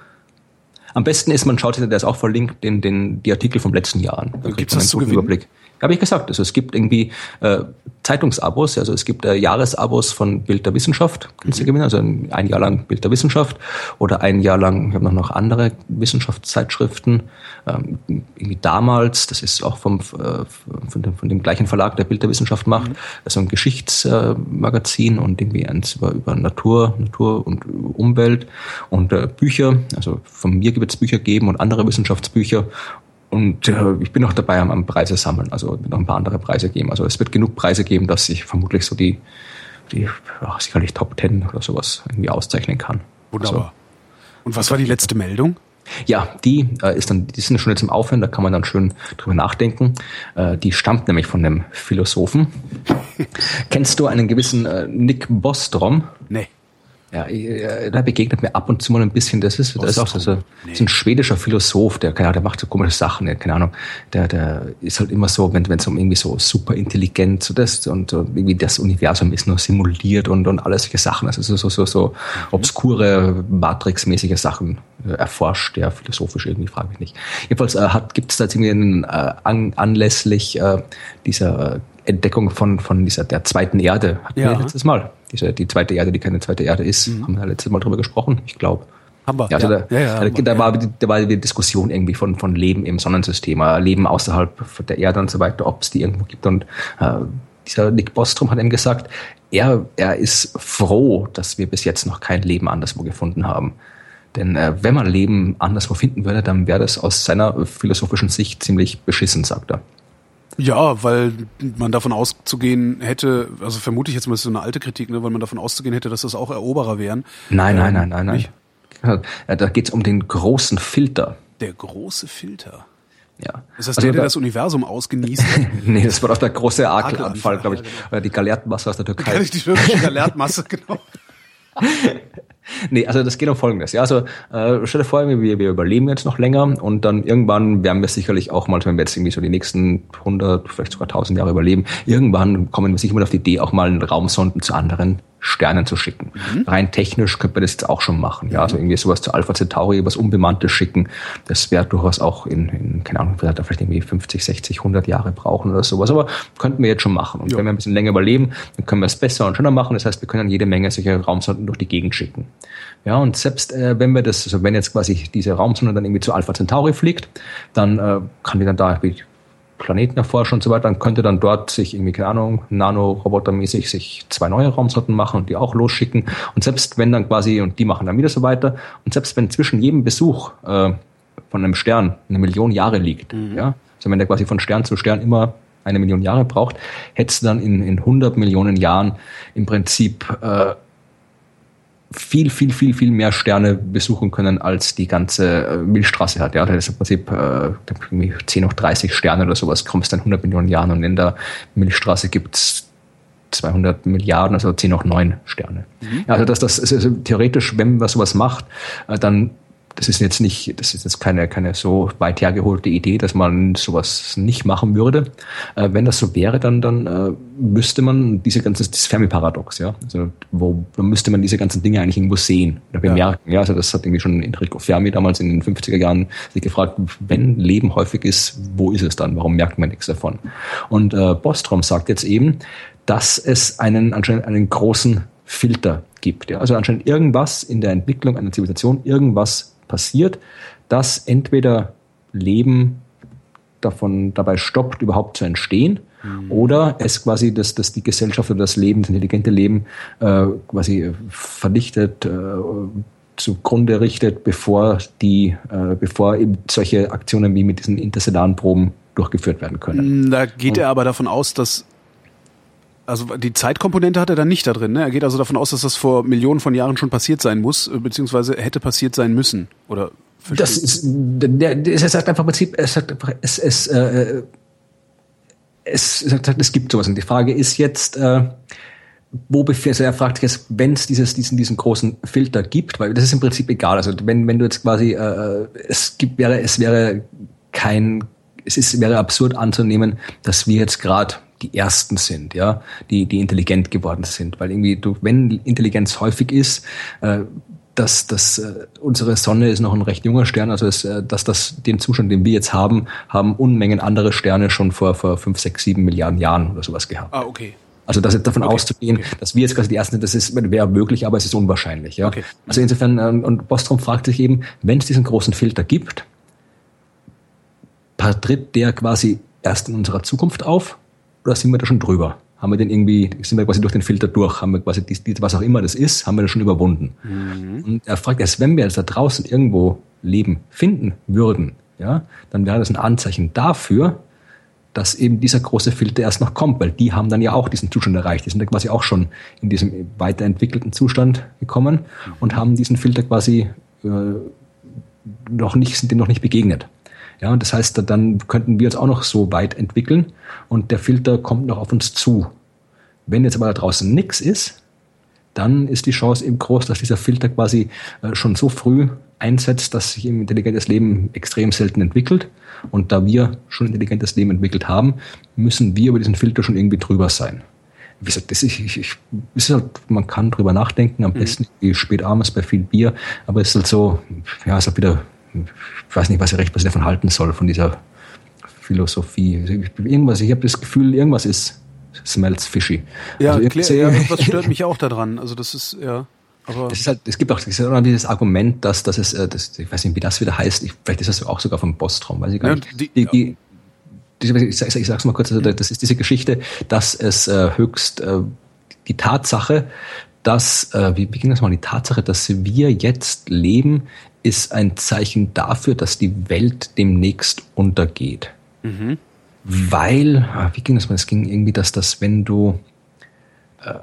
am besten ist, man schaut sich, der ist auch verlinkt, den, den, die Artikel vom letzten Jahr an. Da gibt es einen guten Überblick. Habe ich gesagt. Also es gibt irgendwie äh, Zeitungsabos, also es gibt äh, Jahresabos von Bild der Wissenschaft, kannst du mhm. gewinnen, also ein, Jahr lang Bild der Wissenschaft oder ein Jahr lang, ich habe noch, noch andere Wissenschaftszeitschriften, ähm, irgendwie damals, das ist auch vom, äh, von, dem, von dem gleichen Verlag, der Bild der Wissenschaft macht, mhm. also ein Geschichtsmagazin äh, und irgendwie eins über, über Natur, Natur und Umwelt und äh, Bücher, also von mir gibt es Bücher geben und andere Wissenschaftsbücher und äh, ich bin auch dabei am, am Preise sammeln, also noch ein paar andere Preise geben. Also es wird genug Preise geben, dass ich vermutlich so die, die ach, sicherlich Top Ten oder sowas irgendwie auszeichnen kann. Wunderbar. Also, Und was war die letzte Meldung? Ja, die äh, ist dann, die sind schon jetzt im Aufhören, da kann man dann schön drüber nachdenken. Äh, die stammt nämlich von einem Philosophen. Kennst du einen gewissen äh, Nick Bostrom? Nee. Ja, äh, da begegnet mir ab und zu mal ein bisschen, das ist, das ist auch so, so, nee. so ein schwedischer Philosoph, der, keine Ahnung, der macht so komische Sachen, der, keine Ahnung, der, der ist halt immer so, wenn es um irgendwie so super intelligent so das und, irgendwie das Universum ist nur simuliert und, und alles solche Sachen, also so, so, so, so mhm. obskure, Matrix-mäßige Sachen äh, erforscht, der philosophisch irgendwie, frage ich nicht. Jedenfalls äh, hat, gibt es da jetzt irgendwie einen, äh, an, anlässlich äh, dieser Entdeckung von, von dieser, der zweiten Erde hatten ja. wir letztes Mal. Diese, die zweite Erde, die keine zweite Erde ist, mhm. haben wir letztes Mal drüber gesprochen, ich glaube. Haben wir. Ja, also ja. Da, ja, da, da, war, da war die Diskussion irgendwie von, von Leben im Sonnensystem, äh, Leben außerhalb der Erde und so weiter, ob es die irgendwo gibt. Und äh, dieser Nick Bostrom hat eben gesagt, er, er ist froh, dass wir bis jetzt noch kein Leben anderswo gefunden haben. Denn äh, wenn man Leben anderswo finden würde, dann wäre das aus seiner philosophischen Sicht ziemlich beschissen, sagt er. Ja, weil man davon auszugehen hätte, also vermute ich jetzt mal, das ist so eine alte Kritik, ne, weil man davon auszugehen hätte, dass das auch Eroberer wären. Nein, nein, nein, nein, nein. Ja, da geht's um den großen Filter. Der große Filter. Ja. Ist das also der, der das Universum ausgenießt? nee, das war doch der große Akelanfall, glaube ich. Genau. Die Galeertenmasse aus der Türkei. Die türkische Galeertenmasse, genau. nee, also das geht um Folgendes. Ja, also äh, stell dir vor, wir, wir überleben jetzt noch länger und dann irgendwann werden wir sicherlich auch mal, wenn wir jetzt irgendwie so die nächsten 100, vielleicht sogar 1000 Jahre überleben, irgendwann kommen wir sicher mal auf die Idee, auch mal Raumsonden zu anderen Sternen zu schicken. Mhm. Rein technisch könnte man das jetzt auch schon machen. Ja, also irgendwie sowas zu Alpha Centauri, was Unbemanntes schicken. Das wäre durchaus auch in, in keine Ahnung, vielleicht irgendwie 50, 60, 100 Jahre brauchen oder sowas. Aber könnten wir jetzt schon machen. Und ja. wenn wir ein bisschen länger überleben, dann können wir es besser und schöner machen. Das heißt, wir können jede Menge solche Raumsonden durch die Gegend schicken. Ja, und selbst äh, wenn wir das, also wenn jetzt quasi diese Raumsonde dann irgendwie zu Alpha Centauri fliegt, dann äh, kann die dann da Planeten erforschen und so weiter, dann könnte dann dort sich irgendwie, keine Ahnung, Nanorobotermäßig sich zwei neue Raumsonden machen und die auch losschicken. Und selbst wenn dann quasi, und die machen dann wieder so weiter, und selbst wenn zwischen jedem Besuch äh, von einem Stern eine Million Jahre liegt, mhm. ja, also wenn der quasi von Stern zu Stern immer eine Million Jahre braucht, hättest du dann in, in 100 Millionen Jahren im Prinzip äh, viel, viel, viel, viel mehr Sterne besuchen können, als die ganze äh, Milchstraße hat. Ja, das ist im Prinzip äh, 10 hoch 30 Sterne oder sowas, kommst dann 100 Millionen Jahren und in der Milchstraße gibt's 200 Milliarden, also 10 hoch 9 Sterne. Mhm. Ja, also das, das also theoretisch, wenn man sowas macht, äh, dann das ist jetzt nicht, das ist jetzt keine, keine so weit hergeholte Idee, dass man sowas nicht machen würde. Äh, wenn das so wäre, dann, dann äh, müsste man diese ganze, das Fermi-Paradox, ja, also wo, dann müsste man diese ganzen Dinge eigentlich irgendwo sehen oder bemerken. Ja. ja, also das hat irgendwie schon Enrico Fermi damals in den 50er Jahren sich gefragt, wenn Leben häufig ist, wo ist es dann? Warum merkt man nichts davon? Und äh, Bostrom sagt jetzt eben, dass es einen anscheinend einen großen Filter gibt. Ja? Also anscheinend irgendwas in der Entwicklung einer Zivilisation, irgendwas passiert, dass entweder Leben davon dabei stoppt, überhaupt zu entstehen, mhm. oder es quasi, dass, dass die Gesellschaft oder das Leben, das intelligente Leben äh, quasi vernichtet, äh, zugrunde richtet, bevor die, äh, bevor eben solche Aktionen wie mit diesen interstellaren Proben durchgeführt werden können. Da geht er aber davon aus, dass also die Zeitkomponente hat er dann nicht da drin. Ne? Er geht also davon aus, dass das vor Millionen von Jahren schon passiert sein muss, äh, beziehungsweise hätte passiert sein müssen. Oder das ist, der, der, es sagt einfach im Prinzip, es sagt einfach, es, es, äh, es, sagt, es gibt sowas. Und die Frage ist jetzt, äh, wo befindet, also er fragt sich jetzt, wenn es dieses, diesen, diesen großen Filter gibt, weil das ist im Prinzip egal. Also wenn, wenn du jetzt quasi, äh, es gibt, wäre, es wäre kein, es ist, wäre absurd anzunehmen, dass wir jetzt gerade die ersten sind, ja, die, die intelligent geworden sind. Weil irgendwie, du, wenn Intelligenz häufig ist, äh, dass, dass äh, unsere Sonne ist noch ein recht junger Stern, also es, äh, dass das den Zustand, den wir jetzt haben, haben Unmengen andere Sterne schon vor, vor fünf, sechs, sieben Milliarden Jahren oder sowas gehabt. Ah, okay. Also das jetzt davon okay. auszugehen, okay. dass wir jetzt quasi die ersten sind, das ist wäre möglich, aber es ist unwahrscheinlich. Ja? Okay. Also insofern, ähm, und Bostrom fragt sich eben, wenn es diesen großen Filter gibt, tritt der quasi erst in unserer Zukunft auf oder sind wir da schon drüber? Haben wir den irgendwie, sind wir quasi durch den Filter durch? Haben wir quasi, die, die, was auch immer das ist, haben wir das schon überwunden? Mhm. Und er fragt erst, wenn wir jetzt da draußen irgendwo Leben finden würden, ja, dann wäre das ein Anzeichen dafür, dass eben dieser große Filter erst noch kommt, weil die haben dann ja auch diesen Zustand erreicht. Die sind ja quasi auch schon in diesem weiterentwickelten Zustand gekommen und haben diesen Filter quasi äh, noch nicht, sind dem noch nicht begegnet. Ja, und das heißt, dann könnten wir uns auch noch so weit entwickeln und der Filter kommt noch auf uns zu. Wenn jetzt aber da draußen nichts ist, dann ist die Chance eben groß, dass dieser Filter quasi äh, schon so früh einsetzt, dass sich ein intelligentes Leben extrem selten entwickelt. Und da wir schon intelligentes Leben entwickelt haben, müssen wir über diesen Filter schon irgendwie drüber sein. Wie gesagt, das ist, ich, ich, ist halt, man kann drüber nachdenken, am mhm. besten spät abends bei viel Bier, aber es ist halt so, ja, es ist halt wieder, ich weiß nicht, was ich recht was ich davon halten soll, von dieser Philosophie. Irgendwas, ich habe das Gefühl, irgendwas ist, smells fishy. Ja, also klär, ja, was stört mich auch daran. Also das ist, ja. Aber das ist halt, es gibt auch dieses Argument, dass, dass es, äh, das, ich weiß nicht, wie das wieder heißt, ich, vielleicht ist das auch sogar vom Bostrom, weiß ich gar nicht. die, die, die, ich, sag, ich sag's mal kurz, also das ist diese Geschichte, dass es äh, höchst äh, die Tatsache, dass, äh, wie, wie ging das mal, die Tatsache, dass wir jetzt leben, ist ein Zeichen dafür, dass die Welt demnächst untergeht. Mhm. Weil, ah, wie ging das mal? Es ging irgendwie, dass das, wenn du äh,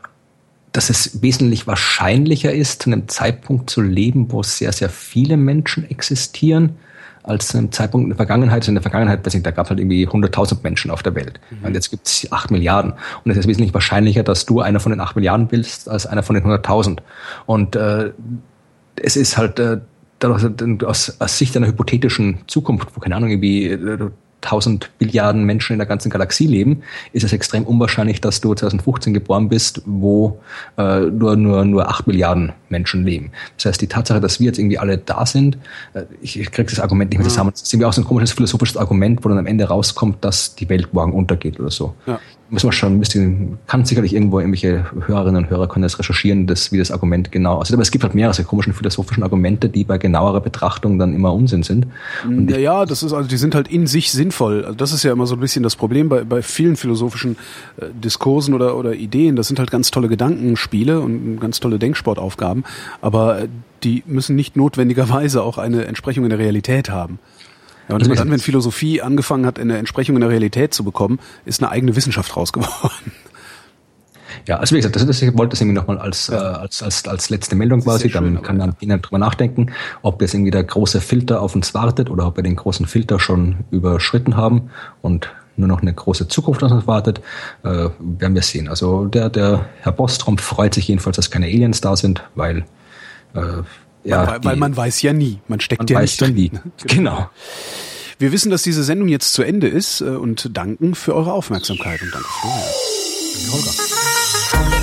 dass es wesentlich wahrscheinlicher ist, zu einem Zeitpunkt zu leben, wo sehr, sehr viele Menschen existieren, als zu einem Zeitpunkt in der Vergangenheit. Also in der Vergangenheit, weiß nicht, da gab es halt irgendwie 100.000 Menschen auf der Welt. Mhm. Und jetzt gibt es 8 Milliarden. Und es ist wesentlich wahrscheinlicher, dass du einer von den 8 Milliarden bist, als einer von den 100.000. Und äh, es ist halt äh, aus, aus Sicht einer hypothetischen Zukunft, wo keine Ahnung, irgendwie äh, 1000 Billiarden Menschen in der ganzen Galaxie leben, ist es extrem unwahrscheinlich, dass du 2015 geboren bist, wo äh, nur, nur, nur 8 Milliarden Menschen leben. Das heißt, die Tatsache, dass wir jetzt irgendwie alle da sind, äh, ich, ich kriege das Argument nicht mehr zusammen, das ist irgendwie auch so ein komisches philosophisches Argument, wo dann am Ende rauskommt, dass die Welt morgen untergeht oder so. Ja muss man schon ein bisschen, kann sicherlich irgendwo irgendwelche Hörerinnen und Hörer können das recherchieren, das, wie das Argument genau aussieht. Aber es gibt halt mehrere komischen philosophischen Argumente, die bei genauerer Betrachtung dann immer Unsinn sind. Und ja, ja, das ist also, die sind halt in sich sinnvoll. Also das ist ja immer so ein bisschen das Problem bei, bei vielen philosophischen äh, Diskursen oder, oder Ideen. Das sind halt ganz tolle Gedankenspiele und ganz tolle Denksportaufgaben. Aber äh, die müssen nicht notwendigerweise auch eine Entsprechung in der Realität haben. Ja, und also dann, wenn Philosophie angefangen hat, eine Entsprechung in der Realität zu bekommen, ist eine eigene Wissenschaft raus geworden. Ja, also wie gesagt, das, das, ich wollte das irgendwie nochmal als, äh, als, als, als letzte Meldung quasi, dann schön, kann man ja. drüber nachdenken, ob jetzt irgendwie der große Filter auf uns wartet oder ob wir den großen Filter schon überschritten haben und nur noch eine große Zukunft auf uns wartet, äh, werden wir sehen. Also der, der Herr Bostrom freut sich jedenfalls, dass keine Aliens da sind, weil äh, ja, weil, weil man weiß ja nie. Man steckt man ja nicht drin. Nie. Genau. Wir wissen, dass diese Sendung jetzt zu Ende ist äh, und danken für eure Aufmerksamkeit und danke für Holger.